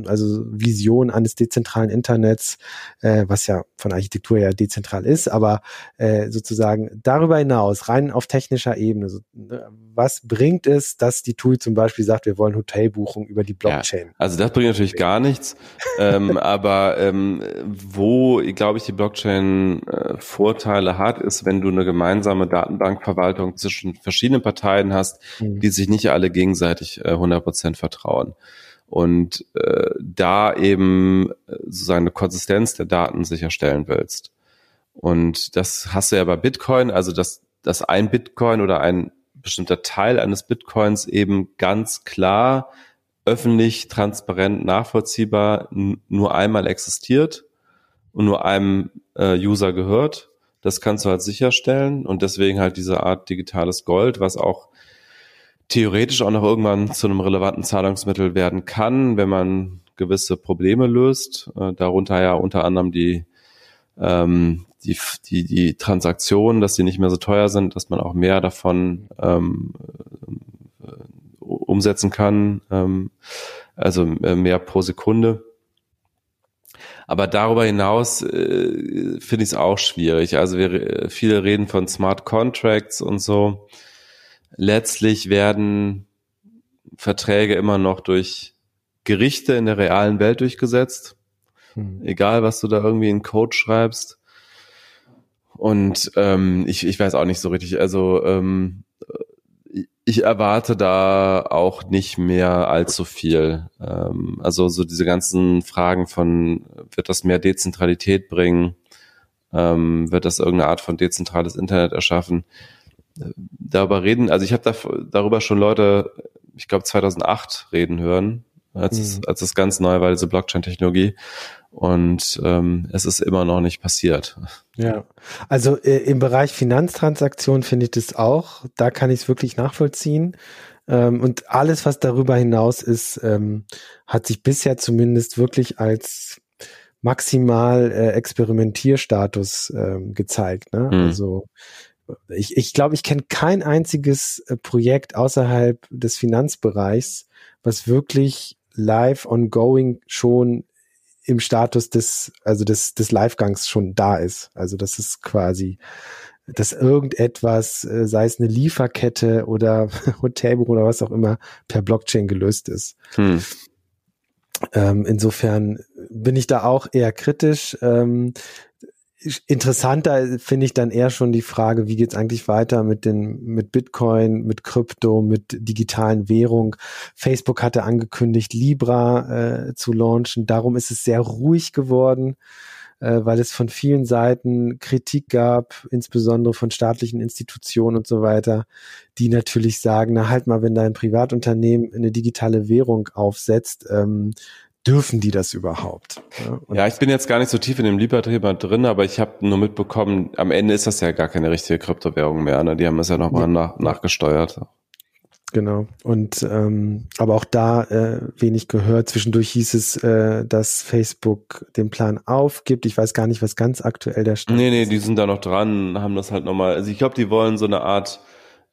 also Vision eines dezentralen Internets, äh, was ja von Architektur ja dezentral ist, aber äh, sozusagen darüber hinaus, rein auf technischer Ebene, so, ne, was bringt es, dass die TUI zum Beispiel sagt, wir wollen Hotelbuchung über die Blockchain? Ja, also das bringt natürlich gar nichts, ähm, aber ähm, wo, glaube ich, die Blockchain äh, Vorteile hat, ist, wenn du eine gemeinsame Datenbankverwaltung zwischen verschiedenen Parteien hast, mhm. die sich nicht alle gegenseitig äh, 100% vertrauen. Und äh, da eben äh, sozusagen eine Konsistenz der Daten sicherstellen willst. Und das hast du ja bei Bitcoin, also dass, dass ein Bitcoin oder ein bestimmter Teil eines Bitcoins eben ganz klar öffentlich, transparent, nachvollziehbar nur einmal existiert und nur einem äh, User gehört. Das kannst du halt sicherstellen und deswegen halt diese Art digitales Gold, was auch theoretisch auch noch irgendwann zu einem relevanten Zahlungsmittel werden kann, wenn man gewisse Probleme löst. Äh, darunter ja unter anderem die ähm, die, die, die Transaktionen, dass die nicht mehr so teuer sind, dass man auch mehr davon ähm, äh, umsetzen kann, ähm, also äh, mehr pro Sekunde. Aber darüber hinaus äh, finde ich es auch schwierig. Also wir, viele reden von Smart Contracts und so. Letztlich werden Verträge immer noch durch Gerichte in der realen Welt durchgesetzt. Hm. Egal, was du da irgendwie in Code schreibst. Und ähm, ich, ich weiß auch nicht so richtig. Also ähm, ich erwarte da auch nicht mehr allzu viel. Ähm, also so diese ganzen Fragen von, wird das mehr Dezentralität bringen? Ähm, wird das irgendeine Art von dezentrales Internet erschaffen? Darüber reden, also ich habe da, darüber schon Leute, ich glaube 2008 reden hören, als, mhm. als es ganz neu war, diese Blockchain-Technologie. Und ähm, es ist immer noch nicht passiert. Ja, also äh, im Bereich Finanztransaktionen finde ich das auch. Da kann ich es wirklich nachvollziehen. Ähm, und alles, was darüber hinaus ist, ähm, hat sich bisher zumindest wirklich als maximal äh, Experimentierstatus ähm, gezeigt. Ne? Mhm. Also ich, ich glaube, ich kenne kein einziges äh, Projekt außerhalb des Finanzbereichs, was wirklich live ongoing schon im Status des, also des, des Livegangs schon da ist. Also das ist quasi, dass irgendetwas, äh, sei es eine Lieferkette oder Hotelbuch oder was auch immer, per Blockchain gelöst ist. Hm. Ähm, insofern bin ich da auch eher kritisch. Ähm, interessanter finde ich dann eher schon die Frage, wie geht's eigentlich weiter mit den mit Bitcoin, mit Krypto, mit digitalen Währung. Facebook hatte angekündigt, Libra äh, zu launchen. Darum ist es sehr ruhig geworden. äh, weil es von vielen Seiten Kritik gab, insbesondere von staatlichen Institutionen und so weiter, die natürlich sagen, na halt mal, wenn dein Privatunternehmen eine digitale Währung aufsetzt, ähm, dürfen die das überhaupt? Ja, ja, ich bin jetzt gar nicht so tief in dem Libra-Thema drin, aber ich habe nur mitbekommen, am Ende ist das ja gar keine richtige Kryptowährung mehr. Ne? Die haben es ja nochmal ja. nach, nachgesteuert. Genau. Und ähm, aber auch da äh, wenig gehört. Zwischendurch hieß es, äh, dass Facebook den Plan aufgibt. Ich weiß gar nicht, was ganz aktuell der Stand nee, ist. Nee, nee, die sind da noch dran, haben das halt nochmal. Also ich glaube, die wollen so eine Art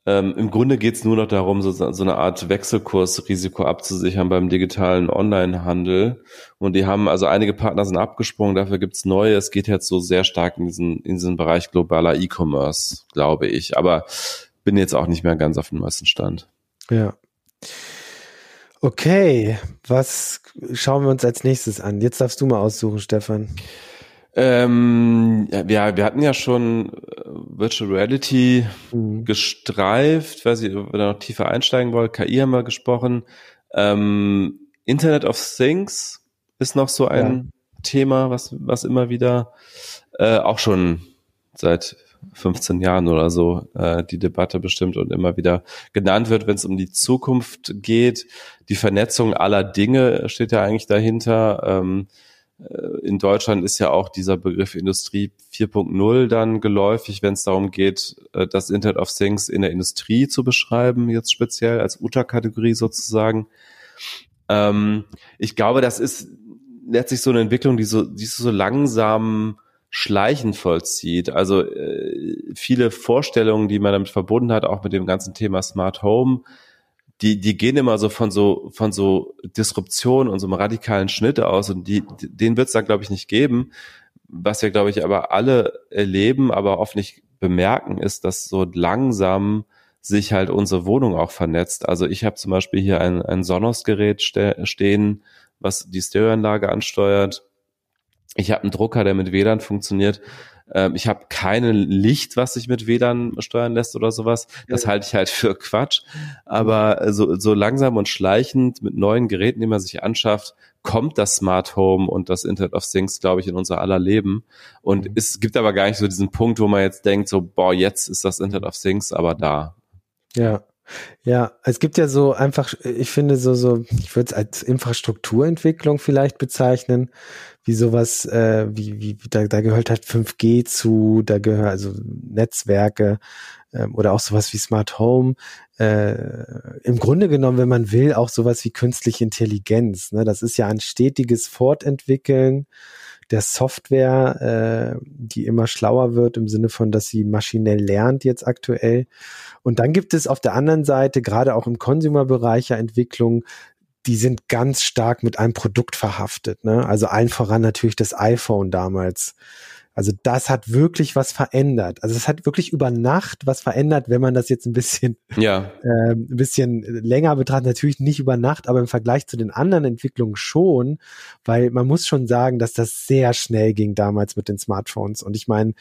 ähm, Im Grunde geht es nur noch darum, so, so eine Art Wechselkursrisiko abzusichern beim digitalen Onlinehandel. Und die haben, also einige Partner sind abgesprungen, dafür gibt's neue. Es geht jetzt so sehr stark in diesen, in diesen Bereich globaler E-Commerce, glaube ich. Aber bin jetzt auch nicht mehr ganz auf dem neuesten Stand. Ja. Okay, was schauen wir uns als nächstes an? Jetzt darfst du mal aussuchen, Stefan. Ähm, ja, wir hatten ja schon äh, Virtual Reality mhm. gestreift, weiß ich, ob wir da noch tiefer einsteigen wollen. KI haben wir gesprochen. Ähm, Internet of Things ist noch so ein ja. Thema, was, was immer wieder äh, auch schon seit 15 Jahren oder so äh, die Debatte bestimmt und immer wieder genannt wird, wenn es um die Zukunft geht. Die Vernetzung aller Dinge steht ja eigentlich dahinter. Ähm, äh, in Deutschland ist ja auch dieser Begriff Industrie 4.0 dann geläufig, wenn es darum geht, äh, das Internet of Things in der Industrie zu beschreiben, jetzt speziell als Unterkategorie sozusagen. Ähm, ich glaube, das ist letztlich so eine Entwicklung, die so, die so langsam schleichend vollzieht. Also äh, viele Vorstellungen, die man damit verbunden hat, auch mit dem ganzen Thema Smart Home, die, die gehen immer so von so, von so Disruption und so einem radikalen Schnitt aus und die, den wird es da, glaube ich, nicht geben. Was wir, glaube ich, aber alle erleben, aber oft nicht bemerken, ist, dass so langsam sich halt unsere Wohnung auch vernetzt. Also ich habe zum Beispiel hier ein, ein Sonos-Gerät ste stehen, was die Stereoanlage ansteuert. Ich habe einen Drucker, der mit WLAN funktioniert. Ähm, ich habe kein Licht, was sich mit WLAN steuern lässt oder sowas. Das ja. halte ich halt für Quatsch. Aber so, so langsam und schleichend mit neuen Geräten, die man sich anschafft, kommt das Smart Home und das Internet of Things, glaube ich, in unser aller Leben. Und mhm. es gibt aber gar nicht so diesen Punkt, wo man jetzt denkt, so, boah, jetzt ist das Internet of Things aber da. Ja, ja, es gibt ja so einfach, ich finde so, so, ich würde es als Infrastrukturentwicklung vielleicht bezeichnen, wie sowas, äh, wie, wie, da, da gehört halt 5G zu, da gehört also Netzwerke ähm, oder auch sowas wie Smart Home. Äh, Im Grunde genommen, wenn man will, auch sowas wie künstliche Intelligenz. Ne? Das ist ja ein stetiges Fortentwickeln der Software, äh, die immer schlauer wird im Sinne von, dass sie maschinell lernt jetzt aktuell. Und dann gibt es auf der anderen Seite, gerade auch im Consumer-Bereich ja Entwicklung, die sind ganz stark mit einem Produkt verhaftet. Ne? Also allen voran natürlich das iPhone damals. Also das hat wirklich was verändert. Also es hat wirklich über Nacht was verändert, wenn man das jetzt ein bisschen, ja. äh, ein bisschen länger betrachtet. Natürlich nicht über Nacht, aber im Vergleich zu den anderen Entwicklungen schon, weil man muss schon sagen, dass das sehr schnell ging damals mit den Smartphones. Und ich meine,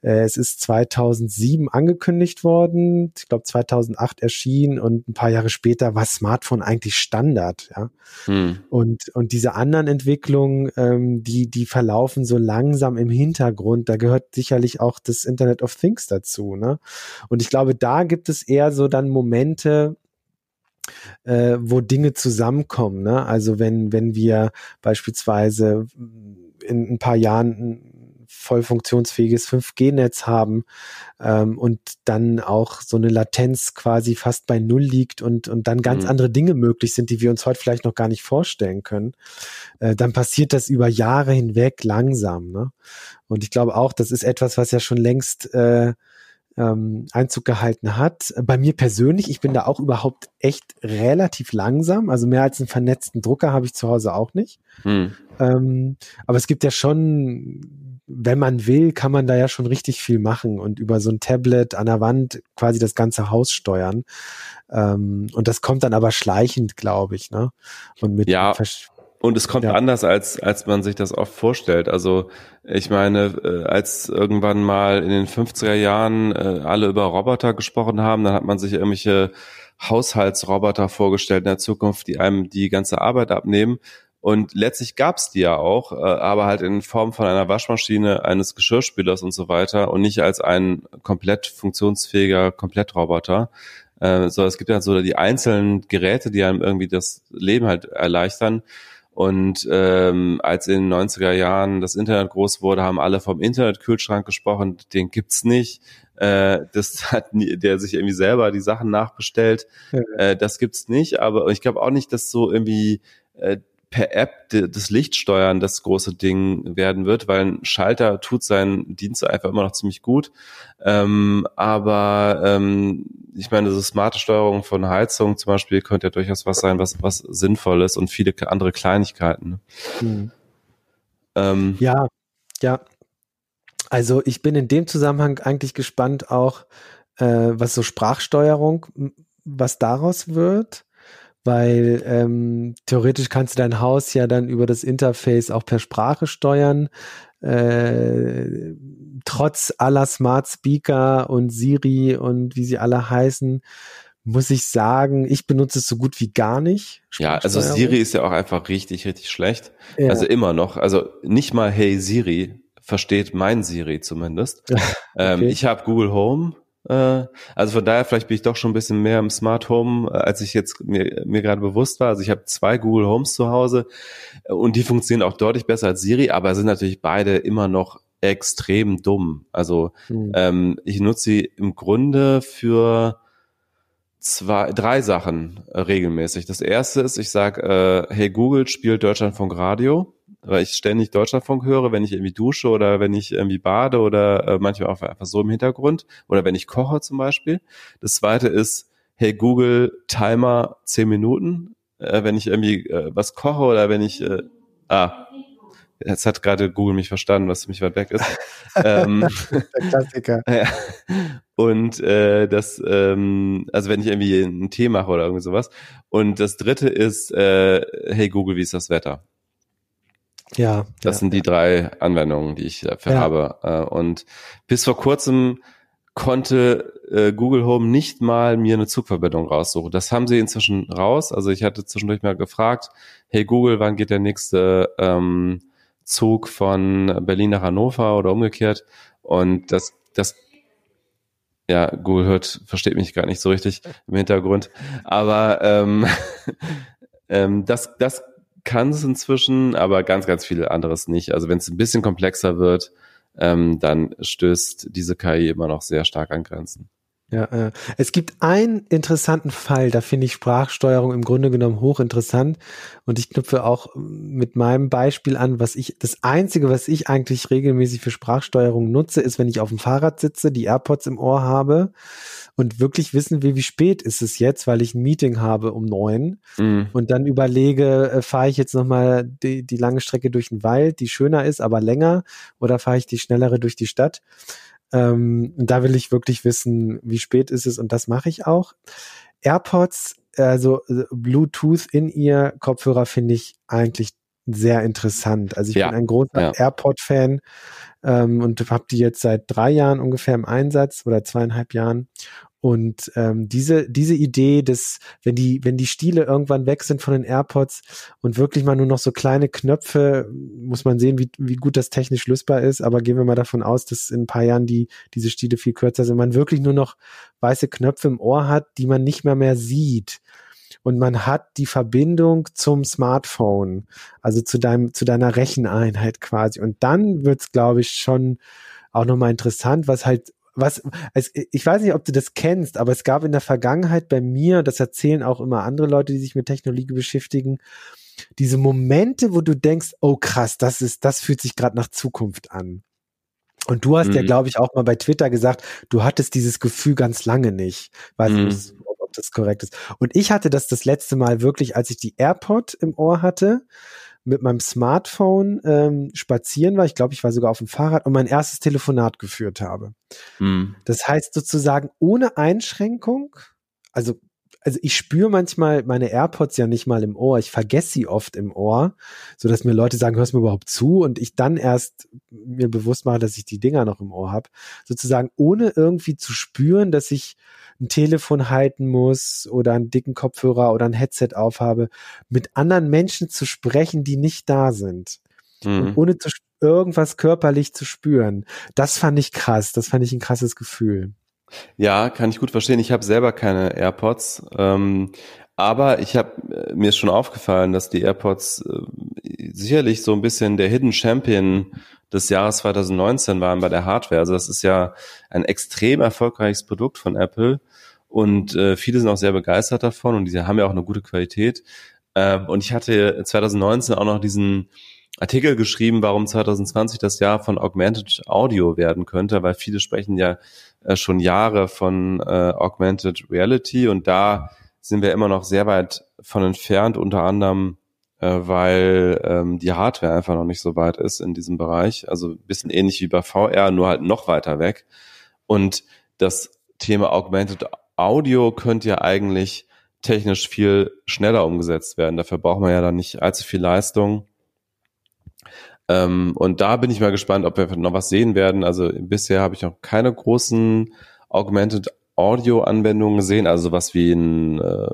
äh, es ist 2007 angekündigt worden, ich glaube 2008 erschien und ein paar Jahre später war Smartphone eigentlich Standard. Ja, hm. und und diese anderen Entwicklungen, ähm, die die verlaufen so langsam im Hintergrund Hintergrund. Da gehört sicherlich auch das Internet of Things dazu. Ne? Und ich glaube, da gibt es eher so dann Momente, äh, wo Dinge zusammenkommen. Ne? Also wenn, wenn wir beispielsweise in ein paar Jahren voll funktionsfähiges 5G-Netz haben ähm, und dann auch so eine Latenz quasi fast bei Null liegt und, und dann ganz mhm. andere Dinge möglich sind, die wir uns heute vielleicht noch gar nicht vorstellen können, äh, dann passiert das über Jahre hinweg langsam. Ne? Und ich glaube auch, das ist etwas, was ja schon längst äh, ähm, Einzug gehalten hat. Bei mir persönlich, ich bin da auch überhaupt echt relativ langsam. Also mehr als einen vernetzten Drucker habe ich zu Hause auch nicht. Hm. Ähm, aber es gibt ja schon, wenn man will, kann man da ja schon richtig viel machen und über so ein Tablet an der Wand quasi das ganze Haus steuern. Ähm, und das kommt dann aber schleichend, glaube ich. Ne? Und mit ja. Und es kommt ja. anders, als, als man sich das oft vorstellt. Also ich meine, äh, als irgendwann mal in den 50er Jahren äh, alle über Roboter gesprochen haben, dann hat man sich irgendwelche Haushaltsroboter vorgestellt in der Zukunft, die einem die ganze Arbeit abnehmen. Und letztlich gab's die ja auch, äh, aber halt in Form von einer Waschmaschine, eines Geschirrspülers und so weiter und nicht als ein komplett funktionsfähiger Komplettroboter. So, es gibt ja so die einzelnen Geräte, die einem irgendwie das Leben halt erleichtern. Und ähm, als in den 90er Jahren das Internet groß wurde, haben alle vom Internetkühlschrank gesprochen, den gibt's nicht. Äh, das hat nie, der sich irgendwie selber die Sachen nachbestellt. Ja. Äh, das gibt's nicht, aber ich glaube auch nicht, dass so irgendwie äh, per App das Lichtsteuern das große Ding werden wird, weil ein Schalter tut seinen Dienst einfach immer noch ziemlich gut. Ähm, aber ähm, ich meine, so smarte Steuerung von Heizung zum Beispiel könnte ja durchaus was sein, was, was sinnvoll ist und viele andere Kleinigkeiten. Ne? Hm. Ähm, ja, ja. Also ich bin in dem Zusammenhang eigentlich gespannt auch, äh, was so Sprachsteuerung, was daraus wird weil ähm, theoretisch kannst du dein Haus ja dann über das Interface auch per Sprache steuern. Äh, trotz aller Smart Speaker und Siri und wie sie alle heißen, muss ich sagen, ich benutze es so gut wie gar nicht. Ja, also Siri ist ja auch einfach richtig, richtig schlecht. Ja. Also immer noch. Also nicht mal Hey Siri versteht mein Siri zumindest. Okay. ähm, ich habe Google Home also von daher, vielleicht bin ich doch schon ein bisschen mehr im Smart Home, äh, als ich jetzt mir, mir gerade bewusst war. Also ich habe zwei Google Homes zu Hause äh, und die funktionieren auch deutlich besser als Siri, aber sind natürlich beide immer noch extrem dumm. Also hm. ähm, ich nutze sie im Grunde für zwei, drei Sachen regelmäßig. Das erste ist, ich sage, äh, hey Google, spielt Deutschlandfunk Radio weil ich ständig Deutschlandfunk höre, wenn ich irgendwie dusche oder wenn ich irgendwie bade oder äh, manchmal auch einfach so im Hintergrund oder wenn ich koche zum Beispiel. Das zweite ist, hey Google, Timer zehn Minuten, äh, wenn ich irgendwie äh, was koche oder wenn ich, äh, ah, Jetzt hat gerade Google mich verstanden, was ziemlich weit weg ist. ähm, Der Klassiker. Ja. Und äh, das, ähm, also wenn ich irgendwie einen Tee mache oder irgendwie sowas. Und das dritte ist, äh, hey Google, wie ist das Wetter? Ja. Das ja, sind die ja. drei Anwendungen, die ich dafür ja. habe. Äh, und bis vor kurzem konnte äh, Google Home nicht mal mir eine Zugverbindung raussuchen. Das haben sie inzwischen raus. Also ich hatte zwischendurch mal gefragt, hey Google, wann geht der nächste ähm, Zug von Berlin nach Hannover oder umgekehrt? Und das, das ja, Google hört, versteht mich gar nicht so richtig im Hintergrund. Aber ähm, ähm, das, das kann es inzwischen, aber ganz, ganz viel anderes nicht. Also wenn es ein bisschen komplexer wird, ähm, dann stößt diese KI immer noch sehr stark an Grenzen. Ja, äh, es gibt einen interessanten Fall, da finde ich Sprachsteuerung im Grunde genommen hochinteressant und ich knüpfe auch mit meinem Beispiel an, was ich, das einzige, was ich eigentlich regelmäßig für Sprachsteuerung nutze, ist, wenn ich auf dem Fahrrad sitze, die AirPods im Ohr habe und wirklich wissen will, wie spät ist es jetzt, weil ich ein Meeting habe um neun mhm. und dann überlege, äh, fahre ich jetzt nochmal die, die lange Strecke durch den Wald, die schöner ist, aber länger oder fahre ich die schnellere durch die Stadt? Ähm, da will ich wirklich wissen, wie spät ist es und das mache ich auch. AirPods, also äh, Bluetooth in ihr Kopfhörer finde ich eigentlich sehr interessant. Also ich ja. bin ein großer ja. AirPod-Fan ähm, und habe die jetzt seit drei Jahren ungefähr im Einsatz oder zweieinhalb Jahren. Und ähm, diese, diese Idee, dass wenn die, wenn die Stiele irgendwann weg sind von den AirPods und wirklich mal nur noch so kleine Knöpfe, muss man sehen, wie, wie gut das technisch lösbar ist. Aber gehen wir mal davon aus, dass in ein paar Jahren die, diese Stiele viel kürzer sind. Man wirklich nur noch weiße Knöpfe im Ohr hat, die man nicht mehr mehr sieht und man hat die Verbindung zum Smartphone, also zu deinem, zu deiner Recheneinheit quasi. Und dann wird's, glaube ich, schon auch nochmal interessant, was halt was, also ich weiß nicht, ob du das kennst, aber es gab in der Vergangenheit bei mir, das erzählen auch immer andere Leute, die sich mit Technologie beschäftigen, diese Momente, wo du denkst, oh krass, das ist, das fühlt sich gerade nach Zukunft an. Und du hast mhm. ja, glaube ich, auch mal bei Twitter gesagt, du hattest dieses Gefühl ganz lange nicht. Weiß mhm. nicht, das korrekt ist. Und ich hatte das das letzte Mal wirklich, als ich die AirPod im Ohr hatte, mit meinem Smartphone ähm, spazieren war. Ich glaube, ich war sogar auf dem Fahrrad und mein erstes Telefonat geführt habe. Mhm. Das heißt sozusagen ohne Einschränkung, also also ich spüre manchmal meine AirPods ja nicht mal im Ohr. Ich vergesse sie oft im Ohr, so dass mir Leute sagen, hörst du mir überhaupt zu? Und ich dann erst mir bewusst mache, dass ich die Dinger noch im Ohr habe. Sozusagen ohne irgendwie zu spüren, dass ich ein Telefon halten muss oder einen dicken Kopfhörer oder ein Headset aufhabe, mit anderen Menschen zu sprechen, die nicht da sind. Mhm. Und ohne zu, irgendwas körperlich zu spüren. Das fand ich krass. Das fand ich ein krasses Gefühl. Ja, kann ich gut verstehen. Ich habe selber keine AirPods, ähm, aber ich habe äh, mir ist schon aufgefallen, dass die AirPods äh, sicherlich so ein bisschen der Hidden Champion des Jahres 2019 waren bei der Hardware. Also das ist ja ein extrem erfolgreiches Produkt von Apple und äh, viele sind auch sehr begeistert davon und die haben ja auch eine gute Qualität. Äh, und ich hatte 2019 auch noch diesen Artikel geschrieben, warum 2020 das Jahr von Augmented Audio werden könnte, weil viele sprechen ja äh, schon Jahre von äh, Augmented Reality und da sind wir immer noch sehr weit von entfernt, unter anderem äh, weil ähm, die Hardware einfach noch nicht so weit ist in diesem Bereich. Also ein bisschen ähnlich wie bei VR, nur halt noch weiter weg. Und das Thema Augmented Audio könnte ja eigentlich technisch viel schneller umgesetzt werden. Dafür braucht man ja dann nicht allzu viel Leistung. Ähm, und da bin ich mal gespannt, ob wir noch was sehen werden. Also bisher habe ich noch keine großen Augmented Audio Anwendungen gesehen, also was wie ein äh,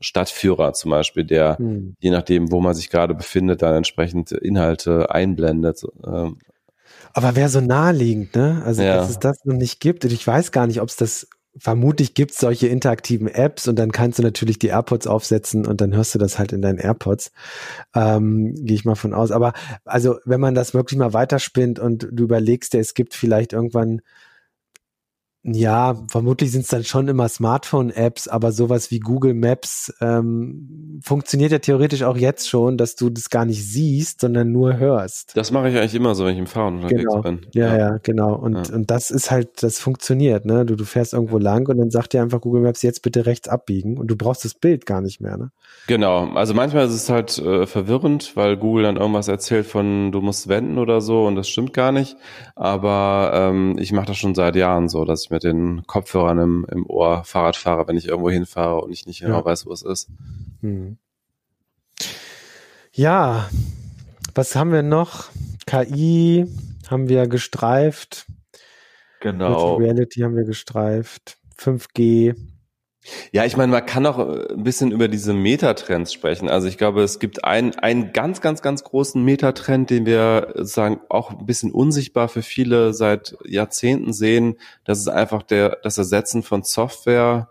Stadtführer zum Beispiel, der hm. je nachdem, wo man sich gerade befindet, dann entsprechend Inhalte einblendet. Ähm. Aber wäre so naheliegend, ne? Also, ja. dass es das noch nicht gibt. Und ich weiß gar nicht, ob es das vermutlich gibt es solche interaktiven Apps und dann kannst du natürlich die AirPods aufsetzen und dann hörst du das halt in deinen AirPods. Ähm, Gehe ich mal von aus. Aber also, wenn man das wirklich mal weiterspinnt und du überlegst, es gibt vielleicht irgendwann ja, vermutlich sind es dann schon immer Smartphone-Apps, aber sowas wie Google Maps ähm, funktioniert ja theoretisch auch jetzt schon, dass du das gar nicht siehst, sondern nur hörst. Das mache ich eigentlich immer so, wenn ich im Fahren unterwegs genau. bin. Ja, ja, ja genau. Und, ja. und das ist halt, das funktioniert, ne? Du, du fährst irgendwo lang und dann sagt dir einfach Google Maps jetzt bitte rechts abbiegen und du brauchst das Bild gar nicht mehr, ne? Genau. Also manchmal ist es halt äh, verwirrend, weil Google dann irgendwas erzählt von du musst wenden oder so und das stimmt gar nicht. Aber ähm, ich mache das schon seit Jahren so, dass ich mit den Kopfhörern im, im Ohr Fahrrad fahre, wenn ich irgendwo hinfahre und ich nicht genau ja. weiß, wo es ist. Hm. Ja, was haben wir noch? KI haben wir gestreift. Genau. Virtual Reality haben wir gestreift. 5G ja, ich meine, man kann auch äh, ein bisschen über diese Metatrends sprechen. Also ich glaube, es gibt einen, einen ganz, ganz, ganz großen Metatrend, den wir sagen auch ein bisschen unsichtbar für viele seit Jahrzehnten sehen. Das ist einfach der, das Ersetzen von Software,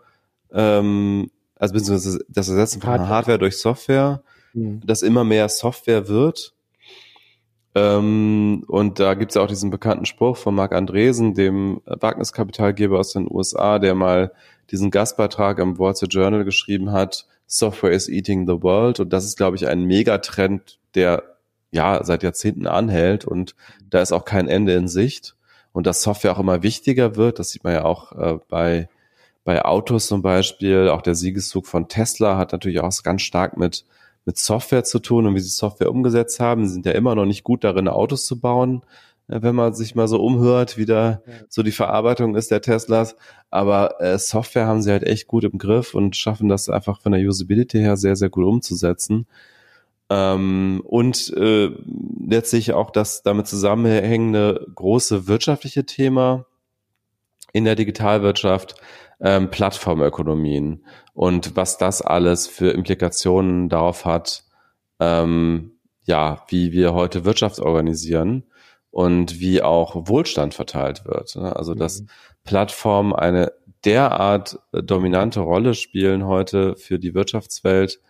ähm, also beziehungsweise das Ersetzen von Hardware, Hardware durch Software, mhm. dass immer mehr Software wird. Ähm, und da gibt's ja auch diesen bekannten Spruch von Marc Andresen, dem Wagniskapitalgeber aus den USA, der mal diesen Gastbeitrag im Wall Street Journal geschrieben hat, Software is eating the world. Und das ist, glaube ich, ein Megatrend, der ja seit Jahrzehnten anhält und da ist auch kein Ende in Sicht. Und dass Software auch immer wichtiger wird, das sieht man ja auch äh, bei, bei Autos zum Beispiel. Auch der Siegeszug von Tesla hat natürlich auch ganz stark mit, mit Software zu tun und wie sie Software umgesetzt haben. Sie sind ja immer noch nicht gut darin, Autos zu bauen wenn man sich mal so umhört, wie da so die Verarbeitung ist der Teslas. Aber äh, Software haben sie halt echt gut im Griff und schaffen das einfach von der Usability her sehr, sehr gut umzusetzen. Ähm, und äh, letztlich auch das damit zusammenhängende große wirtschaftliche Thema in der Digitalwirtschaft, ähm, Plattformökonomien und was das alles für Implikationen darauf hat, ähm, ja, wie wir heute Wirtschaft organisieren und wie auch Wohlstand verteilt wird. Ne? Also dass mhm. Plattformen eine derart äh, dominante Rolle spielen heute für die Wirtschaftswelt.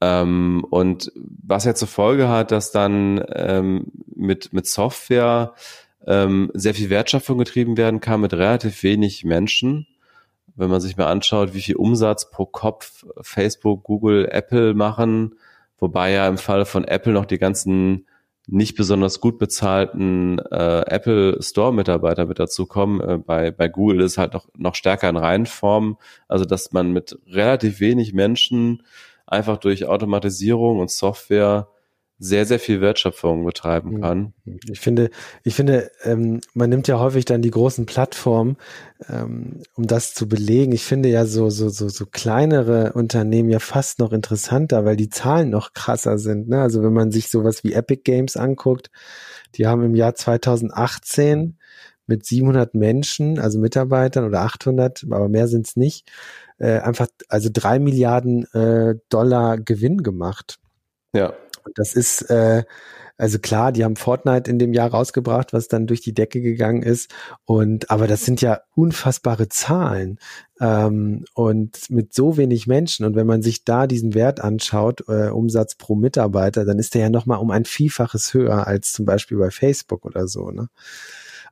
Ähm, und was ja zur Folge hat, dass dann ähm, mit, mit Software ähm, sehr viel Wertschöpfung getrieben werden kann mit relativ wenig Menschen. Wenn man sich mal anschaut, wie viel Umsatz pro Kopf Facebook, Google, Apple machen, wobei ja im Fall von Apple noch die ganzen nicht besonders gut bezahlten äh, Apple Store-Mitarbeiter mit dazu kommen. Äh, bei, bei Google ist halt noch, noch stärker in Reihenform, also dass man mit relativ wenig Menschen einfach durch Automatisierung und Software sehr, sehr viel Wertschöpfung betreiben Mhm. kann. Ich finde, ich finde, ähm, man nimmt ja häufig dann die großen Plattformen, ähm, um das zu belegen. Ich finde ja so, so, so, so kleinere Unternehmen ja fast noch interessanter, weil die Zahlen noch krasser sind. Ne? Also wenn man sich sowas wie Epic Games anguckt, die haben im Jahr 2018 mit 700 Menschen, also Mitarbeitern oder 800, aber mehr sind es nicht, äh, einfach also drei Milliarden äh, Dollar Gewinn gemacht. Ja. Und das ist, äh, also klar, die haben Fortnite in dem Jahr rausgebracht, was dann durch die Decke gegangen ist. Und aber das sind ja unfassbare Zahlen. Ähm, und mit so wenig Menschen. Und wenn man sich da diesen Wert anschaut, äh, Umsatz pro Mitarbeiter, dann ist der ja nochmal um ein Vielfaches höher als zum Beispiel bei Facebook oder so. Ne?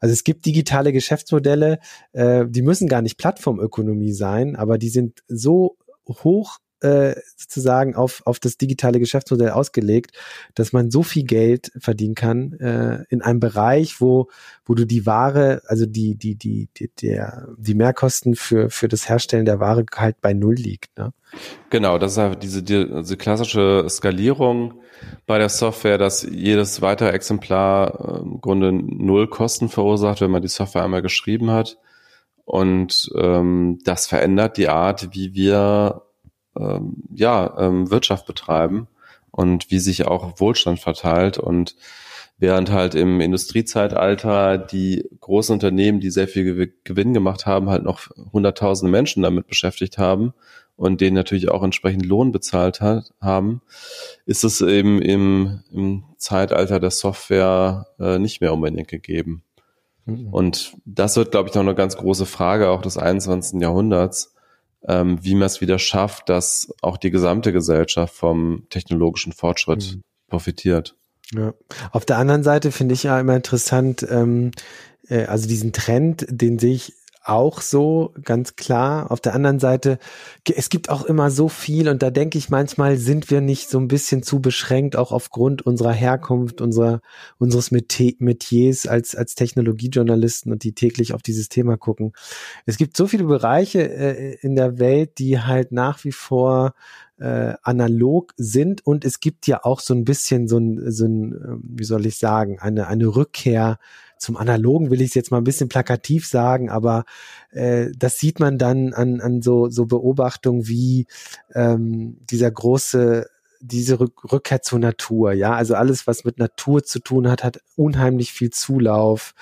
Also es gibt digitale Geschäftsmodelle, äh, die müssen gar nicht Plattformökonomie sein, aber die sind so hoch äh, sozusagen auf, auf das digitale Geschäftsmodell ausgelegt, dass man so viel Geld verdienen kann äh, in einem Bereich, wo, wo du die Ware, also die, die, die, die, der, die Mehrkosten für, für das Herstellen der Ware halt bei Null liegt. Ne? Genau, das ist halt diese, diese klassische Skalierung bei der Software, dass jedes weitere Exemplar äh, im Grunde null Kosten verursacht, wenn man die Software einmal geschrieben hat. Und ähm, das verändert die Art, wie wir ähm, ja, ähm, Wirtschaft betreiben und wie sich auch Wohlstand verteilt. Und während halt im Industriezeitalter die großen Unternehmen, die sehr viel Gewinn gemacht haben, halt noch hunderttausende Menschen damit beschäftigt haben und denen natürlich auch entsprechend Lohn bezahlt hat, haben, ist es eben im, im Zeitalter der Software äh, nicht mehr unbedingt gegeben. Mhm. Und das wird, glaube ich, noch eine ganz große Frage auch des 21. Jahrhunderts, ähm, wie man es wieder schafft, dass auch die gesamte Gesellschaft vom technologischen Fortschritt mhm. profitiert. Ja. Auf der anderen Seite finde ich ja immer interessant, ähm, äh, also diesen Trend, den sehe ich auch so, ganz klar. Auf der anderen Seite, es gibt auch immer so viel und da denke ich manchmal, sind wir nicht so ein bisschen zu beschränkt, auch aufgrund unserer Herkunft, unserer, unseres Metiers als, als Technologiejournalisten und die täglich auf dieses Thema gucken. Es gibt so viele Bereiche äh, in der Welt, die halt nach wie vor äh, analog sind und es gibt ja auch so ein bisschen so ein, so ein wie soll ich sagen, eine, eine Rückkehr zum Analogen will ich es jetzt mal ein bisschen plakativ sagen, aber äh, das sieht man dann an, an so, so Beobachtungen wie ähm, dieser große diese Rück Rückkehr zur Natur, ja, also alles, was mit Natur zu tun hat, hat unheimlich viel Zulauf.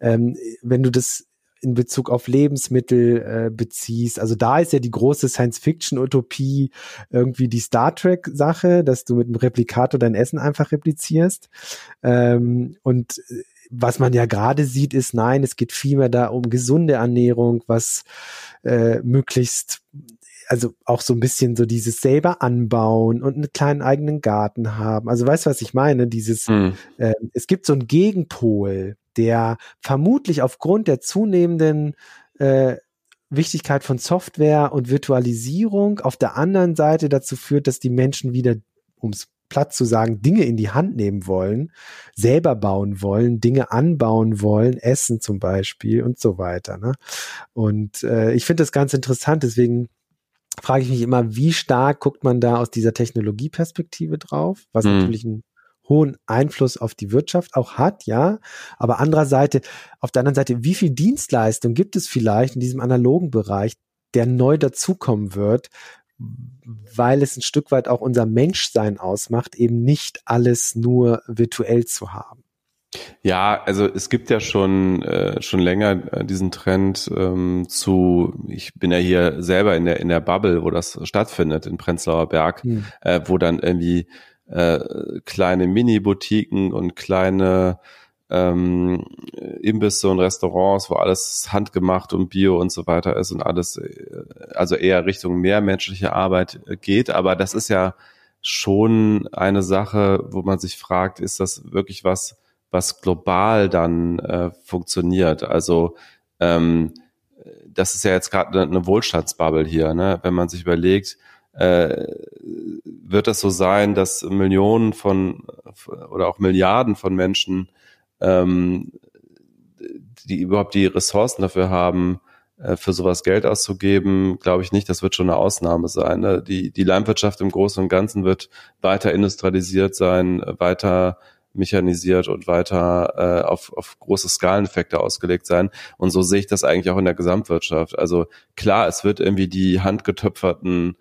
Ähm, wenn du das in Bezug auf Lebensmittel äh, beziehst. Also da ist ja die große Science-Fiction-Utopie irgendwie die Star Trek-Sache, dass du mit einem Replikator dein Essen einfach replizierst. Ähm, und was man ja gerade sieht, ist, nein, es geht vielmehr da um gesunde Ernährung, was äh, möglichst also auch so ein bisschen so dieses selber anbauen und einen kleinen eigenen Garten haben. Also weißt du, was ich meine? Dieses, mhm. äh, es gibt so einen Gegenpol, der vermutlich aufgrund der zunehmenden äh, Wichtigkeit von Software und Virtualisierung auf der anderen Seite dazu führt, dass die Menschen wieder, ums Platz zu sagen, Dinge in die Hand nehmen wollen, selber bauen wollen, Dinge anbauen wollen, essen zum Beispiel und so weiter. Ne? Und äh, ich finde das ganz interessant, deswegen frage ich mich immer, wie stark guckt man da aus dieser Technologieperspektive drauf, was mhm. natürlich einen hohen Einfluss auf die Wirtschaft auch hat, ja. Aber andererseits, auf der anderen Seite, wie viel Dienstleistung gibt es vielleicht in diesem analogen Bereich, der neu dazukommen wird, weil es ein Stück weit auch unser Menschsein ausmacht, eben nicht alles nur virtuell zu haben. Ja, also es gibt ja schon äh, schon länger äh, diesen Trend ähm, zu. Ich bin ja hier selber in der in der Bubble, wo das stattfindet in Prenzlauer Berg, hm. äh, wo dann irgendwie äh, kleine Mini-Boutiquen und kleine ähm, Imbisse und Restaurants, wo alles handgemacht und Bio und so weiter ist und alles, äh, also eher Richtung mehr menschliche Arbeit äh, geht. Aber das ist ja schon eine Sache, wo man sich fragt, ist das wirklich was, was global dann äh, funktioniert? Also ähm, das ist ja jetzt gerade eine Wohlstandsbubble hier, ne? wenn man sich überlegt, äh, wird das so sein, dass Millionen von oder auch Milliarden von Menschen ähm, die überhaupt die Ressourcen dafür haben, äh, für sowas Geld auszugeben, glaube ich nicht. Das wird schon eine Ausnahme sein. Ne? Die, die Landwirtschaft im Großen und Ganzen wird weiter industrialisiert sein, weiter mechanisiert und weiter äh, auf, auf große Skaleneffekte ausgelegt sein. Und so sehe ich das eigentlich auch in der Gesamtwirtschaft. Also klar, es wird irgendwie die handgetöpferten,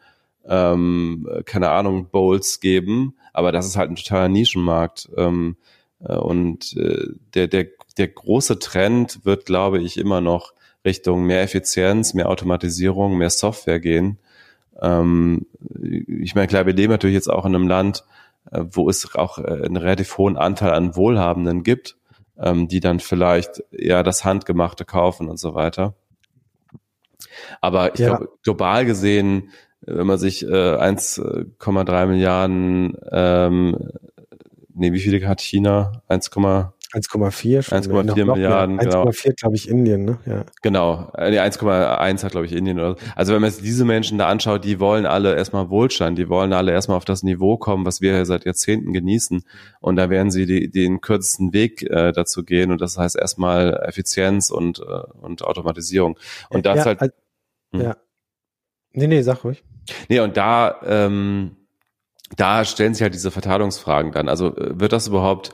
ähm, keine Ahnung, Bowls geben, aber das ist halt ein totaler Nischenmarkt. Ähm, äh, und äh, der, der, der große Trend wird, glaube ich, immer noch Richtung mehr Effizienz, mehr Automatisierung, mehr Software gehen. Ähm, ich meine, klar, wir leben natürlich jetzt auch in einem Land, äh, wo es auch äh, einen relativ hohen Anteil an Wohlhabenden gibt, ähm, die dann vielleicht eher das Handgemachte kaufen und so weiter. Aber ich ja. glaube, global gesehen, wenn man sich äh, 1,3 Milliarden, ähm, nee, wie viele hat China? 1, 1,4 1,4 Milliarden, genau. 1,4 glaube ich Indien, ne? Ja. Genau, äh, nee, 1,1 hat glaube ich Indien oder so. Also wenn man sich diese Menschen da anschaut, die wollen alle erstmal Wohlstand, die wollen alle erstmal auf das Niveau kommen, was wir seit Jahrzehnten genießen und da werden sie die, den kürzesten Weg äh, dazu gehen und das heißt erstmal Effizienz und, äh, und Automatisierung. Und das ja, halt... Also, hm. Ja. Nee, nee, sag ruhig. Nee, und da, ähm, da stellen sich halt diese Verteilungsfragen dann. Also äh, wird das überhaupt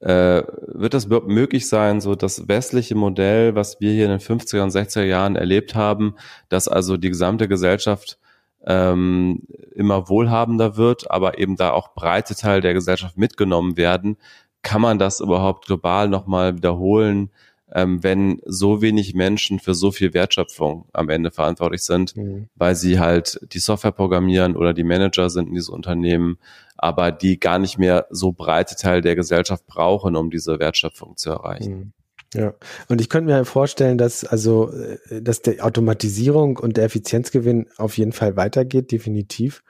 äh, wird das überhaupt möglich sein, so das westliche Modell, was wir hier in den 50er und 60er Jahren erlebt haben, dass also die gesamte Gesellschaft ähm, immer wohlhabender wird, aber eben da auch breite Teil der Gesellschaft mitgenommen werden, kann man das überhaupt global nochmal wiederholen, ähm, wenn so wenig Menschen für so viel Wertschöpfung am Ende verantwortlich sind, mhm. weil sie halt die Software programmieren oder die Manager sind in diesen Unternehmen, aber die gar nicht mehr so breite Teil der Gesellschaft brauchen, um diese Wertschöpfung zu erreichen. Mhm. Ja, und ich könnte mir vorstellen, dass also, äh, dass die Automatisierung und der Effizienzgewinn auf jeden Fall weitergeht, definitiv.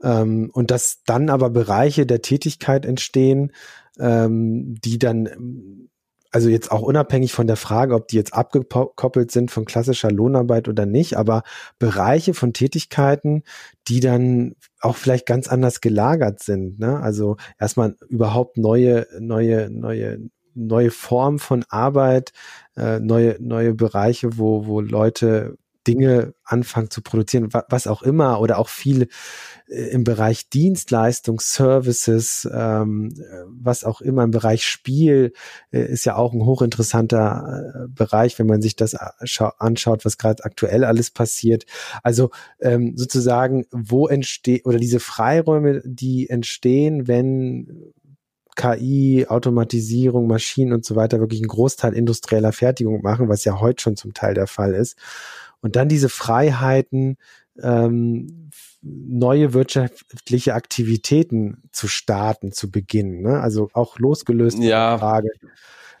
Ähm, und dass dann aber Bereiche der Tätigkeit entstehen, ähm, die dann also jetzt auch unabhängig von der Frage, ob die jetzt abgekoppelt sind von klassischer Lohnarbeit oder nicht, aber Bereiche von Tätigkeiten, die dann auch vielleicht ganz anders gelagert sind. Ne? Also erstmal überhaupt neue, neue, neue, neue Form von Arbeit, äh, neue, neue Bereiche, wo, wo Leute Dinge anfangen zu produzieren, was auch immer, oder auch viel äh, im Bereich Dienstleistung, Services, ähm, was auch immer im Bereich Spiel äh, ist ja auch ein hochinteressanter äh, Bereich, wenn man sich das anschaut, was gerade aktuell alles passiert. Also ähm, sozusagen, wo entsteht oder diese Freiräume, die entstehen, wenn KI, Automatisierung, Maschinen und so weiter wirklich einen Großteil industrieller Fertigung machen, was ja heute schon zum Teil der Fall ist. Und dann diese Freiheiten, ähm, neue wirtschaftliche Aktivitäten zu starten, zu beginnen. Ne? Also auch losgelöst ja. der Frage,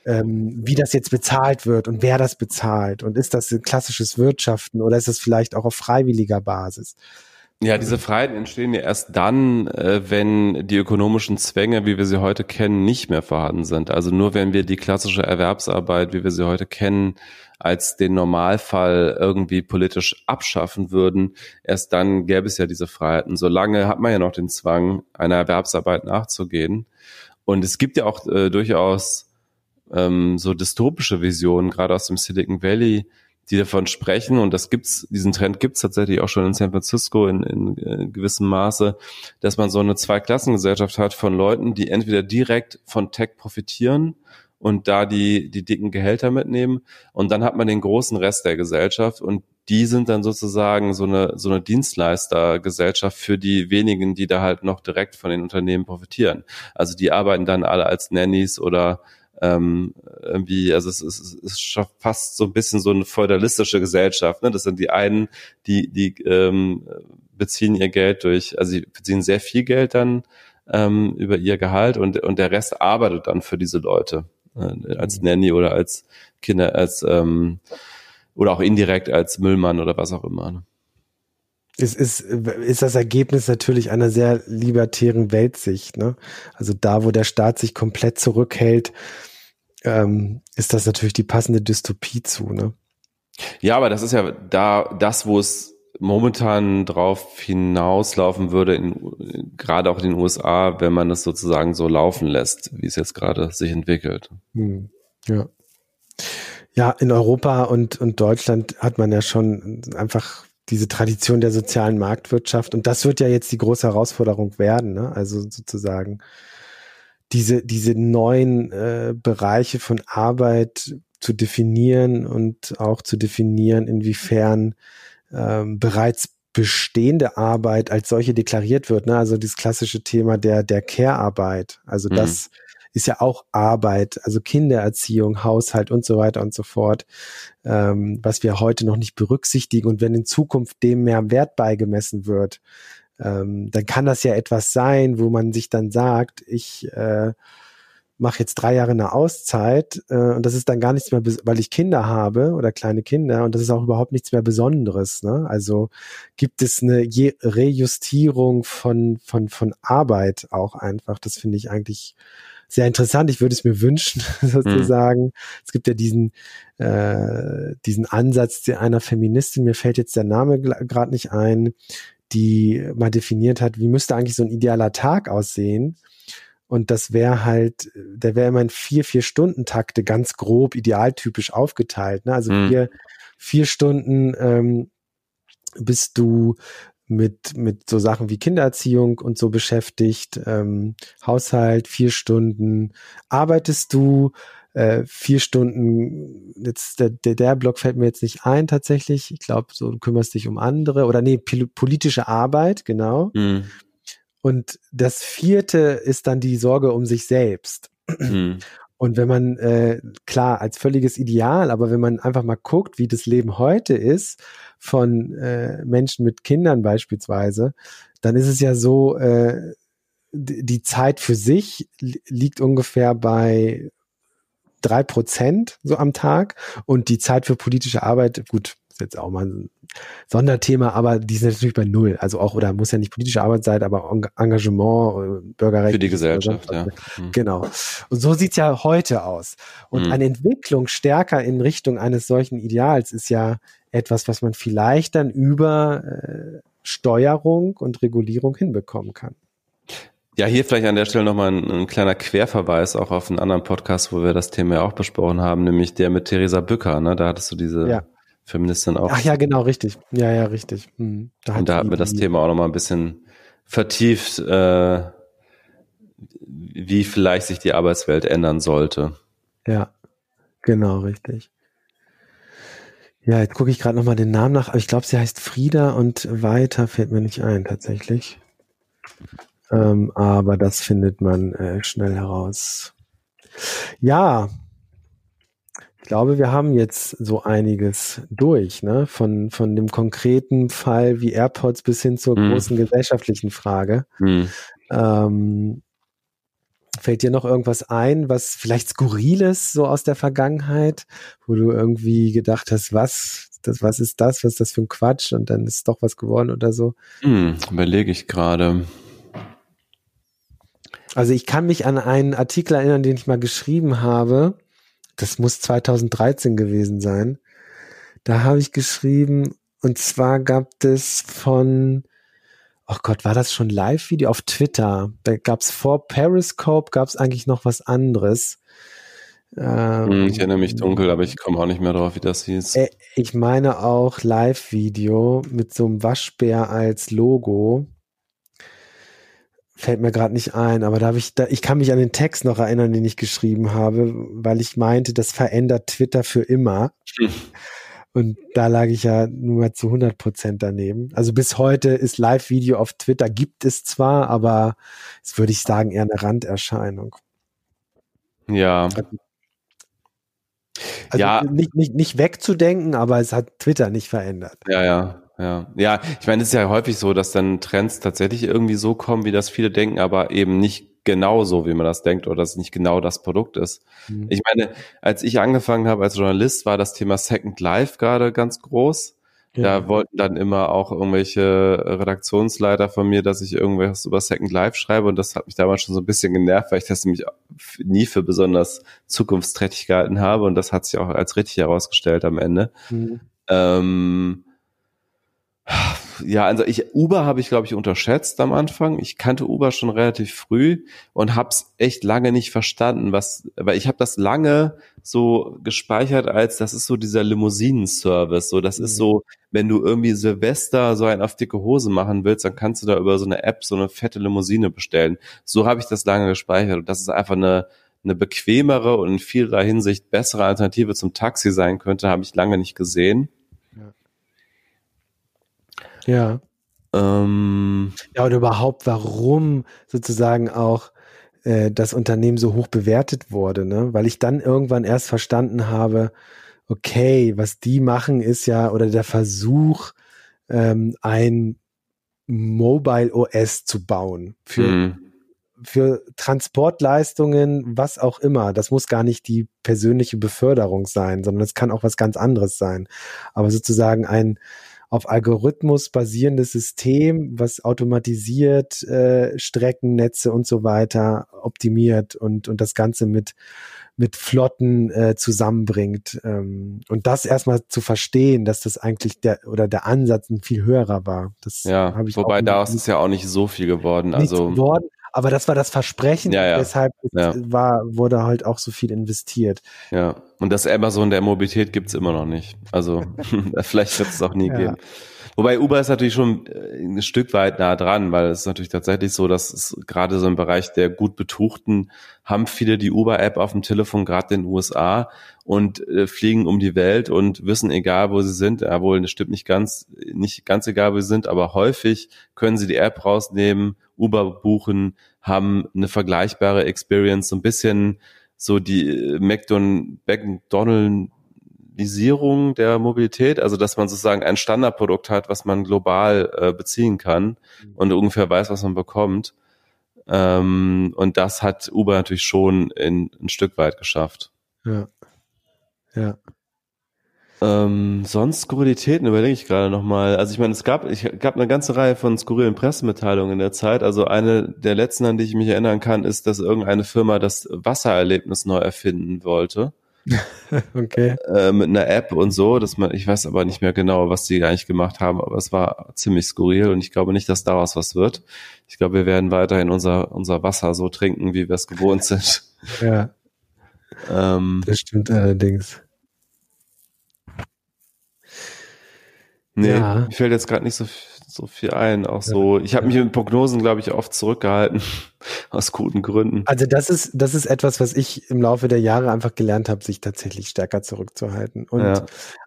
ähm, wie das jetzt bezahlt wird und wer das bezahlt. Und ist das ein klassisches Wirtschaften oder ist das vielleicht auch auf freiwilliger Basis? Ja, diese Freiheiten entstehen ja erst dann, äh, wenn die ökonomischen Zwänge, wie wir sie heute kennen, nicht mehr vorhanden sind. Also nur wenn wir die klassische Erwerbsarbeit, wie wir sie heute kennen, als den Normalfall irgendwie politisch abschaffen würden, erst dann gäbe es ja diese Freiheiten. Solange hat man ja noch den Zwang, einer Erwerbsarbeit nachzugehen. Und es gibt ja auch äh, durchaus ähm, so dystopische Visionen, gerade aus dem Silicon Valley, die davon sprechen, und das gibt's, diesen Trend gibt's tatsächlich auch schon in San Francisco in, in, in äh, gewissem Maße, dass man so eine Zweiklassengesellschaft hat von Leuten, die entweder direkt von Tech profitieren und da die, die dicken Gehälter mitnehmen. Und dann hat man den großen Rest der Gesellschaft und die sind dann sozusagen so eine, so eine Dienstleistergesellschaft für die wenigen, die da halt noch direkt von den Unternehmen profitieren. Also die arbeiten dann alle als Nannies oder ähm, irgendwie, also es ist, es ist fast so ein bisschen so eine feudalistische Gesellschaft. Ne? Das sind die einen, die, die ähm, beziehen ihr Geld durch, also sie beziehen sehr viel Geld dann ähm, über ihr Gehalt und, und der Rest arbeitet dann für diese Leute als mhm. Nanny oder als Kinder, als ähm, oder auch indirekt als Müllmann oder was auch immer. Ne? Es ist, ist das Ergebnis natürlich einer sehr libertären Weltsicht. Ne? Also da, wo der Staat sich komplett zurückhält, ähm, ist das natürlich die passende Dystopie zu. Ne? Ja, aber das ist ja da das, wo es momentan drauf hinauslaufen würde, in, gerade auch in den USA, wenn man es sozusagen so laufen lässt, wie es jetzt gerade sich entwickelt. Hm, ja. Ja, in Europa und, und Deutschland hat man ja schon einfach diese Tradition der sozialen Marktwirtschaft. Und das wird ja jetzt die große Herausforderung werden. Ne? Also sozusagen diese, diese neuen äh, Bereiche von Arbeit zu definieren und auch zu definieren, inwiefern ähm, bereits bestehende Arbeit als solche deklariert wird. Ne? Also dieses klassische Thema der, der Care-Arbeit. Also mhm. das ist ja auch Arbeit, also Kindererziehung, Haushalt und so weiter und so fort, ähm, was wir heute noch nicht berücksichtigen. Und wenn in Zukunft dem mehr Wert beigemessen wird, ähm, dann kann das ja etwas sein, wo man sich dann sagt, ich äh, mache jetzt drei Jahre eine Auszeit äh, und das ist dann gar nichts mehr, weil ich Kinder habe oder kleine Kinder und das ist auch überhaupt nichts mehr Besonderes. Ne? Also gibt es eine Je Rejustierung von, von, von Arbeit auch einfach. Das finde ich eigentlich sehr interessant. Ich würde es mir wünschen, sozusagen. Mhm. Es gibt ja diesen, äh, diesen Ansatz einer Feministin, mir fällt jetzt der Name gerade nicht ein, die mal definiert hat, wie müsste eigentlich so ein idealer Tag aussehen. Und das wäre halt, der wäre immer in vier, vier Stunden Takte ganz grob idealtypisch aufgeteilt. Ne? Also mhm. vier, vier Stunden ähm, bist du mit, mit so Sachen wie Kindererziehung und so beschäftigt, ähm, Haushalt, vier Stunden arbeitest du, äh, vier Stunden, jetzt der, der, der Block fällt mir jetzt nicht ein tatsächlich. Ich glaube, so du kümmerst dich um andere oder nee, politische Arbeit, genau. Mhm. Und das vierte ist dann die Sorge um sich selbst. Mhm. Und wenn man, äh, klar, als völliges Ideal, aber wenn man einfach mal guckt, wie das Leben heute ist, von äh, Menschen mit Kindern beispielsweise, dann ist es ja so, äh, die Zeit für sich liegt ungefähr bei drei Prozent so am Tag und die Zeit für politische Arbeit, gut, ist jetzt auch mal ein Sonderthema, aber die sind natürlich bei null. Also auch, oder muss ja nicht politische Arbeit sein, aber Engagement, äh, Bürgerrecht. Für die Gesellschaft, ja. Mhm. Genau. Und so sieht's ja heute aus. Und mhm. eine Entwicklung stärker in Richtung eines solchen Ideals ist ja etwas, was man vielleicht dann über äh, Steuerung und Regulierung hinbekommen kann. Ja, hier vielleicht an der Stelle nochmal ein, ein kleiner Querverweis auch auf einen anderen Podcast, wo wir das Thema ja auch besprochen haben, nämlich der mit Theresa Bücker. Ne? Da hattest du diese ja. Feministin auch. Ach ja, genau, richtig. Ja, ja, richtig. Hm. Da Und da hatten wir das Thema auch nochmal ein bisschen vertieft, äh, wie vielleicht sich die Arbeitswelt ändern sollte. Ja, genau, richtig. Ja, jetzt gucke ich gerade nochmal den Namen nach, aber ich glaube, sie heißt Frieda und weiter fällt mir nicht ein, tatsächlich. Ähm, aber das findet man äh, schnell heraus. Ja, ich glaube, wir haben jetzt so einiges durch, ne? Von, von dem konkreten Fall wie AirPods bis hin zur mm. großen gesellschaftlichen Frage. Mm. Ähm, fällt dir noch irgendwas ein, was vielleicht skurriles so aus der Vergangenheit, wo du irgendwie gedacht hast, was, das, was ist das, was ist das für ein Quatsch und dann ist doch was geworden oder so? Mm, überlege ich gerade. Also ich kann mich an einen Artikel erinnern, den ich mal geschrieben habe das muss 2013 gewesen sein. Da habe ich geschrieben, und zwar gab es von, oh Gott, war das schon Live-Video auf Twitter? Da gab es vor Periscope, gab es eigentlich noch was anderes. Ähm, ich erinnere mich dunkel, aber ich komme auch nicht mehr drauf, wie das hieß. Äh, ich meine auch Live-Video mit so einem Waschbär als Logo fällt mir gerade nicht ein, aber da habe ich, da, ich kann mich an den Text noch erinnern, den ich geschrieben habe, weil ich meinte, das verändert Twitter für immer. Hm. Und da lag ich ja nur mal zu 100 Prozent daneben. Also bis heute ist Live-Video auf Twitter, gibt es zwar, aber es würde ich sagen eher eine Randerscheinung. Ja. Also ja. Nicht, nicht, nicht wegzudenken, aber es hat Twitter nicht verändert. Ja, ja ja. Ja, ich meine, es ist ja häufig so, dass dann Trends tatsächlich irgendwie so kommen, wie das viele denken, aber eben nicht genau so, wie man das denkt oder dass es nicht genau das Produkt ist. Mhm. Ich meine, als ich angefangen habe als Journalist, war das Thema Second Life gerade ganz groß. Ja. Da wollten dann immer auch irgendwelche Redaktionsleiter von mir, dass ich irgendwas über Second Life schreibe und das hat mich damals schon so ein bisschen genervt, weil ich das nämlich nie für besonders zukunftsträchtig gehalten habe und das hat sich auch als richtig herausgestellt am Ende. Mhm. Ähm, ja, also ich Uber habe ich glaube ich unterschätzt am Anfang. Ich kannte Uber schon relativ früh und hab's echt lange nicht verstanden, was weil ich habe das lange so gespeichert als das ist so dieser Limousinen-Service, so das mhm. ist so, wenn du irgendwie Silvester so ein auf dicke Hose machen willst, dann kannst du da über so eine App so eine fette Limousine bestellen. So habe ich das lange gespeichert und das ist einfach eine eine bequemere und in vielerlei Hinsicht bessere Alternative zum Taxi sein könnte, habe ich lange nicht gesehen. Ja. Ähm, ja, und überhaupt, warum sozusagen auch äh, das Unternehmen so hoch bewertet wurde, ne? Weil ich dann irgendwann erst verstanden habe, okay, was die machen, ist ja, oder der Versuch, ähm, ein Mobile OS zu bauen für, mhm. für Transportleistungen, was auch immer. Das muss gar nicht die persönliche Beförderung sein, sondern es kann auch was ganz anderes sein. Aber sozusagen ein, auf Algorithmus basierendes System, was automatisiert äh, Streckennetze und so weiter optimiert und, und das Ganze mit, mit Flotten äh, zusammenbringt. Ähm, und das erstmal zu verstehen, dass das eigentlich der oder der Ansatz ein viel höherer war. Das ja, ich wobei daraus ist ja auch nicht so viel geworden. Also geworden, aber das war das Versprechen, ja, ja. deshalb ja. war, wurde halt auch so viel investiert. Ja, und das Amazon der Mobilität gibt's immer noch nicht. Also vielleicht wird es auch nie geben. Wobei Uber ist natürlich schon äh, ein Stück weit nah dran, weil es ist natürlich tatsächlich so, dass es gerade so im Bereich der gut Betuchten haben viele die Uber-App auf dem Telefon, gerade in den USA, und äh, fliegen um die Welt und wissen, egal wo sie sind, ja wohl, das stimmt nicht ganz, nicht ganz egal, wo sie sind, aber häufig können sie die App rausnehmen, Uber buchen, haben eine vergleichbare Experience, so ein bisschen so die äh, McDonaldisierung der Mobilität, also dass man sozusagen ein Standardprodukt hat, was man global äh, beziehen kann mhm. und ungefähr weiß, was man bekommt. Ähm, und das hat Uber natürlich schon in, ein Stück weit geschafft. Ja. Ja. Ähm, sonst Skurrilitäten überlege ich gerade nochmal. Also ich meine, es gab, ich gab eine ganze Reihe von skurrilen Pressemitteilungen in der Zeit. Also eine der letzten, an die ich mich erinnern kann, ist, dass irgendeine Firma das Wassererlebnis neu erfinden wollte. okay. Äh, mit einer App und so, dass man, ich weiß aber nicht mehr genau, was die eigentlich gemacht haben, aber es war ziemlich skurril und ich glaube nicht, dass daraus was wird. Ich glaube, wir werden weiterhin unser, unser Wasser so trinken, wie wir es gewohnt sind. Ja. Ähm, das stimmt allerdings. Nee, ja. mir fällt jetzt gerade nicht so, so viel ein. Auch so, ich habe mich mit Prognosen, glaube ich, oft zurückgehalten, aus guten Gründen. Also das ist, das ist etwas, was ich im Laufe der Jahre einfach gelernt habe, sich tatsächlich stärker zurückzuhalten. Und, ja.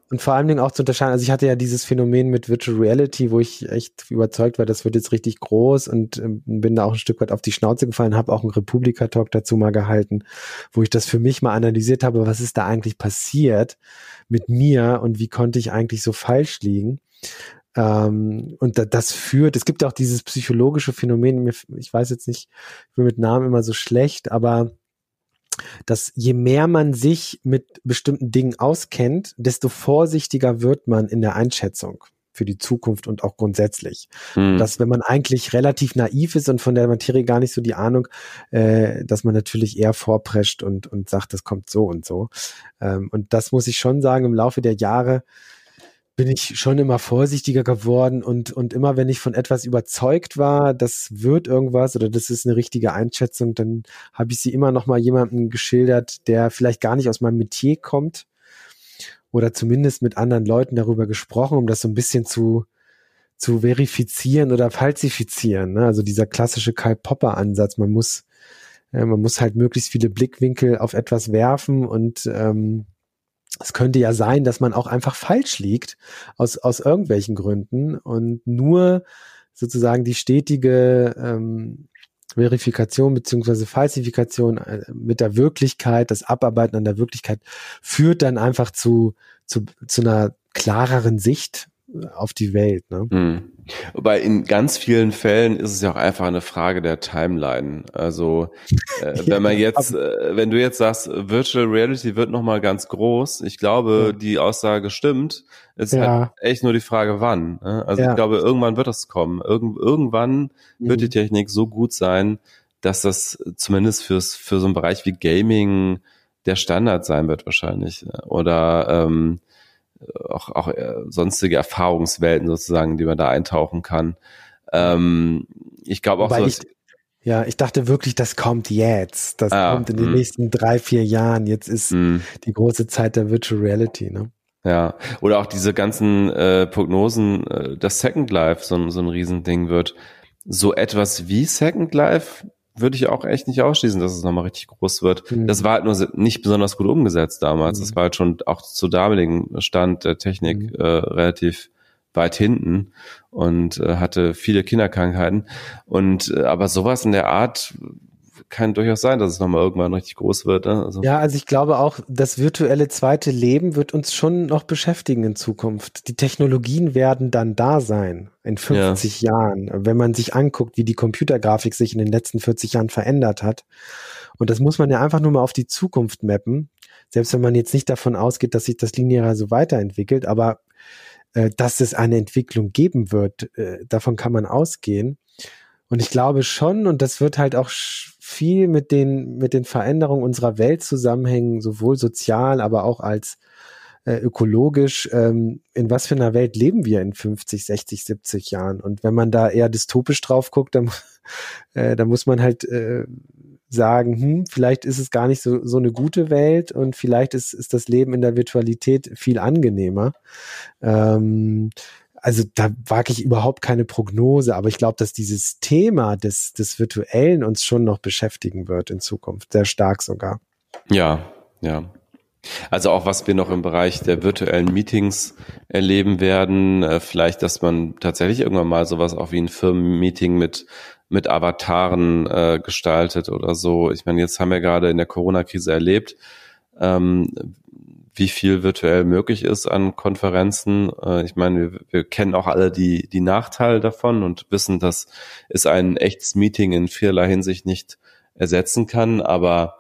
und vor allen Dingen auch zu unterscheiden. Also ich hatte ja dieses Phänomen mit Virtual Reality, wo ich echt überzeugt war, das wird jetzt richtig groß und ähm, bin da auch ein Stück weit auf die Schnauze gefallen, habe auch einen Republika-Talk dazu mal gehalten, wo ich das für mich mal analysiert habe, was ist da eigentlich passiert mit mir und wie konnte ich eigentlich so falsch liegen. Ähm, und da, das führt, es gibt auch dieses psychologische Phänomen, ich weiß jetzt nicht, ich bin mit Namen immer so schlecht, aber dass je mehr man sich mit bestimmten Dingen auskennt, desto vorsichtiger wird man in der Einschätzung für die Zukunft und auch grundsätzlich. Hm. Dass wenn man eigentlich relativ naiv ist und von der Materie gar nicht so die Ahnung, äh, dass man natürlich eher vorprescht und, und sagt, das kommt so und so. Ähm, und das muss ich schon sagen, im Laufe der Jahre bin ich schon immer vorsichtiger geworden und, und immer wenn ich von etwas überzeugt war, das wird irgendwas oder das ist eine richtige Einschätzung, dann habe ich sie immer noch mal jemandem geschildert, der vielleicht gar nicht aus meinem Metier kommt oder zumindest mit anderen Leuten darüber gesprochen, um das so ein bisschen zu, zu verifizieren oder falsifizieren. Ne? Also dieser klassische Karl Popper Ansatz, man muss, äh, man muss halt möglichst viele Blickwinkel auf etwas werfen und ähm, es könnte ja sein, dass man auch einfach falsch liegt aus, aus irgendwelchen Gründen und nur sozusagen die stetige ähm, Verifikation beziehungsweise Falsifikation äh, mit der Wirklichkeit, das Abarbeiten an der Wirklichkeit führt dann einfach zu, zu, zu einer klareren Sicht auf die Welt. Ne? Mhm. Wobei in ganz vielen Fällen ist es ja auch einfach eine Frage der Timeline. Also äh, wenn man jetzt, äh, wenn du jetzt sagst, Virtual Reality wird nochmal ganz groß, ich glaube, ja. die Aussage stimmt. Es ist ja. halt echt nur die Frage, wann. Ne? Also ja. ich glaube, irgendwann wird das kommen. Irgend, irgendwann mhm. wird die Technik so gut sein, dass das zumindest fürs für so einen Bereich wie Gaming der Standard sein wird wahrscheinlich. Oder ähm, auch, auch äh, sonstige Erfahrungswelten sozusagen, die man da eintauchen kann. Ähm, ich glaube auch Wobei so, ich, ja, ich dachte wirklich, das kommt jetzt. Das Ah, kommt in den hm. nächsten drei, vier Jahren. Jetzt ist mh. die große Zeit der Virtual Reality, ne? Ja, oder auch diese ganzen äh, Prognosen, äh, dass Second Life so, so ein Riesending wird. So etwas wie Second Life würde ich auch echt nicht ausschließen, dass es nochmal richtig groß wird. Mhm. Das war halt nur nicht besonders gut umgesetzt damals. Mhm. Das war halt schon auch zu damaligen Stand der Technik Mhm. äh, relativ weit hinten und äh, hatte viele Kinderkrankheiten. Und äh, aber sowas in der Art kann durchaus sein, dass es nochmal irgendwann richtig groß wird. Ne? Also, Ja, also ich glaube auch, das virtuelle zweite Leben wird uns schon noch beschäftigen in Zukunft. Die Technologien werden dann da sein in 50 Jahren, wenn man sich anguckt, wie die Computergrafik sich in den letzten 40 Jahren verändert hat. Und das muss man ja einfach nur mal auf die Zukunft mappen. Selbst wenn man jetzt nicht davon ausgeht, dass sich das linear so weiterentwickelt, aber äh, dass es eine Entwicklung geben wird, äh, davon kann man ausgehen. Und ich glaube schon, und das wird halt auch sch- viel mit den, mit den Veränderungen unserer Welt zusammenhängen, sowohl sozial, aber auch als äh, ökologisch. Ähm, in was für einer Welt leben wir in 50, 60, 70 Jahren? Und wenn man da eher dystopisch drauf guckt, dann, äh, dann muss man halt äh, sagen, hm, vielleicht ist es gar nicht so, so eine gute Welt und vielleicht ist, ist das Leben in der Virtualität viel angenehmer. Ähm, also da wage ich überhaupt keine Prognose, aber ich glaube, dass dieses Thema des, des Virtuellen uns schon noch beschäftigen wird in Zukunft, sehr stark sogar. Ja, ja. Also auch was wir noch im Bereich der virtuellen Meetings erleben werden, äh, vielleicht, dass man tatsächlich irgendwann mal sowas auch wie ein Firmenmeeting mit mit Avataren äh, gestaltet oder so. Ich meine, jetzt haben wir gerade in der Corona-Krise erlebt, ähm, wie viel virtuell möglich ist an Konferenzen. Äh, ich meine, wir, wir kennen auch alle die die Nachteile davon und wissen, dass es ein echtes Meeting in vielerlei Hinsicht nicht ersetzen kann, aber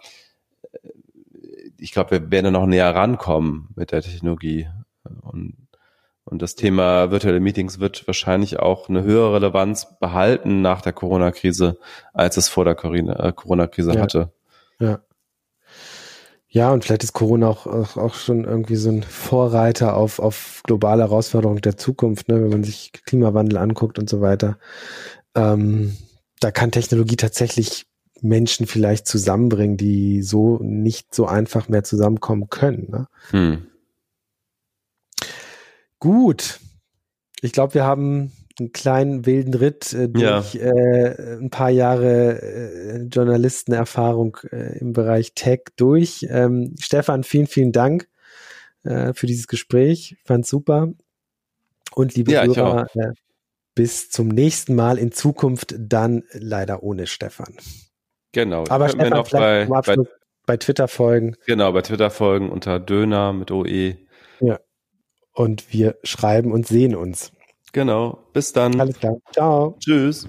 ich glaube, wir werden noch näher rankommen mit der Technologie. Und, und das Thema virtuelle Meetings wird wahrscheinlich auch eine höhere Relevanz behalten nach der Corona-Krise, als es vor der äh, Corona-Krise Ja. hatte. Ja. Ja, und vielleicht ist Corona auch, auch, auch schon irgendwie so ein Vorreiter auf, auf globale Herausforderungen der Zukunft, ne, wenn man sich Klimawandel anguckt und so weiter. Ähm, da kann Technologie tatsächlich Menschen vielleicht zusammenbringen, die so nicht so einfach mehr zusammenkommen können. Ne? Hm. Gut. Ich glaube, wir haben einen kleinen wilden Ritt äh, durch äh, ein paar Jahre äh, Journalistenerfahrung äh, im Bereich Tech durch. Ähm, Stefan, vielen, vielen Dank äh, für dieses Gespräch. Fand's super. Und liebe Ja, Hörer, äh, bis zum nächsten Mal in Zukunft dann leider ohne Stefan. Genau. Aber Stefan, noch bei, bei, bei Twitter folgen genau, bei Twitter folgen unter Döner mit OE. und wir schreiben und sehen uns. Genau. Bis dann. Alles klar. Ciao. Tschüss.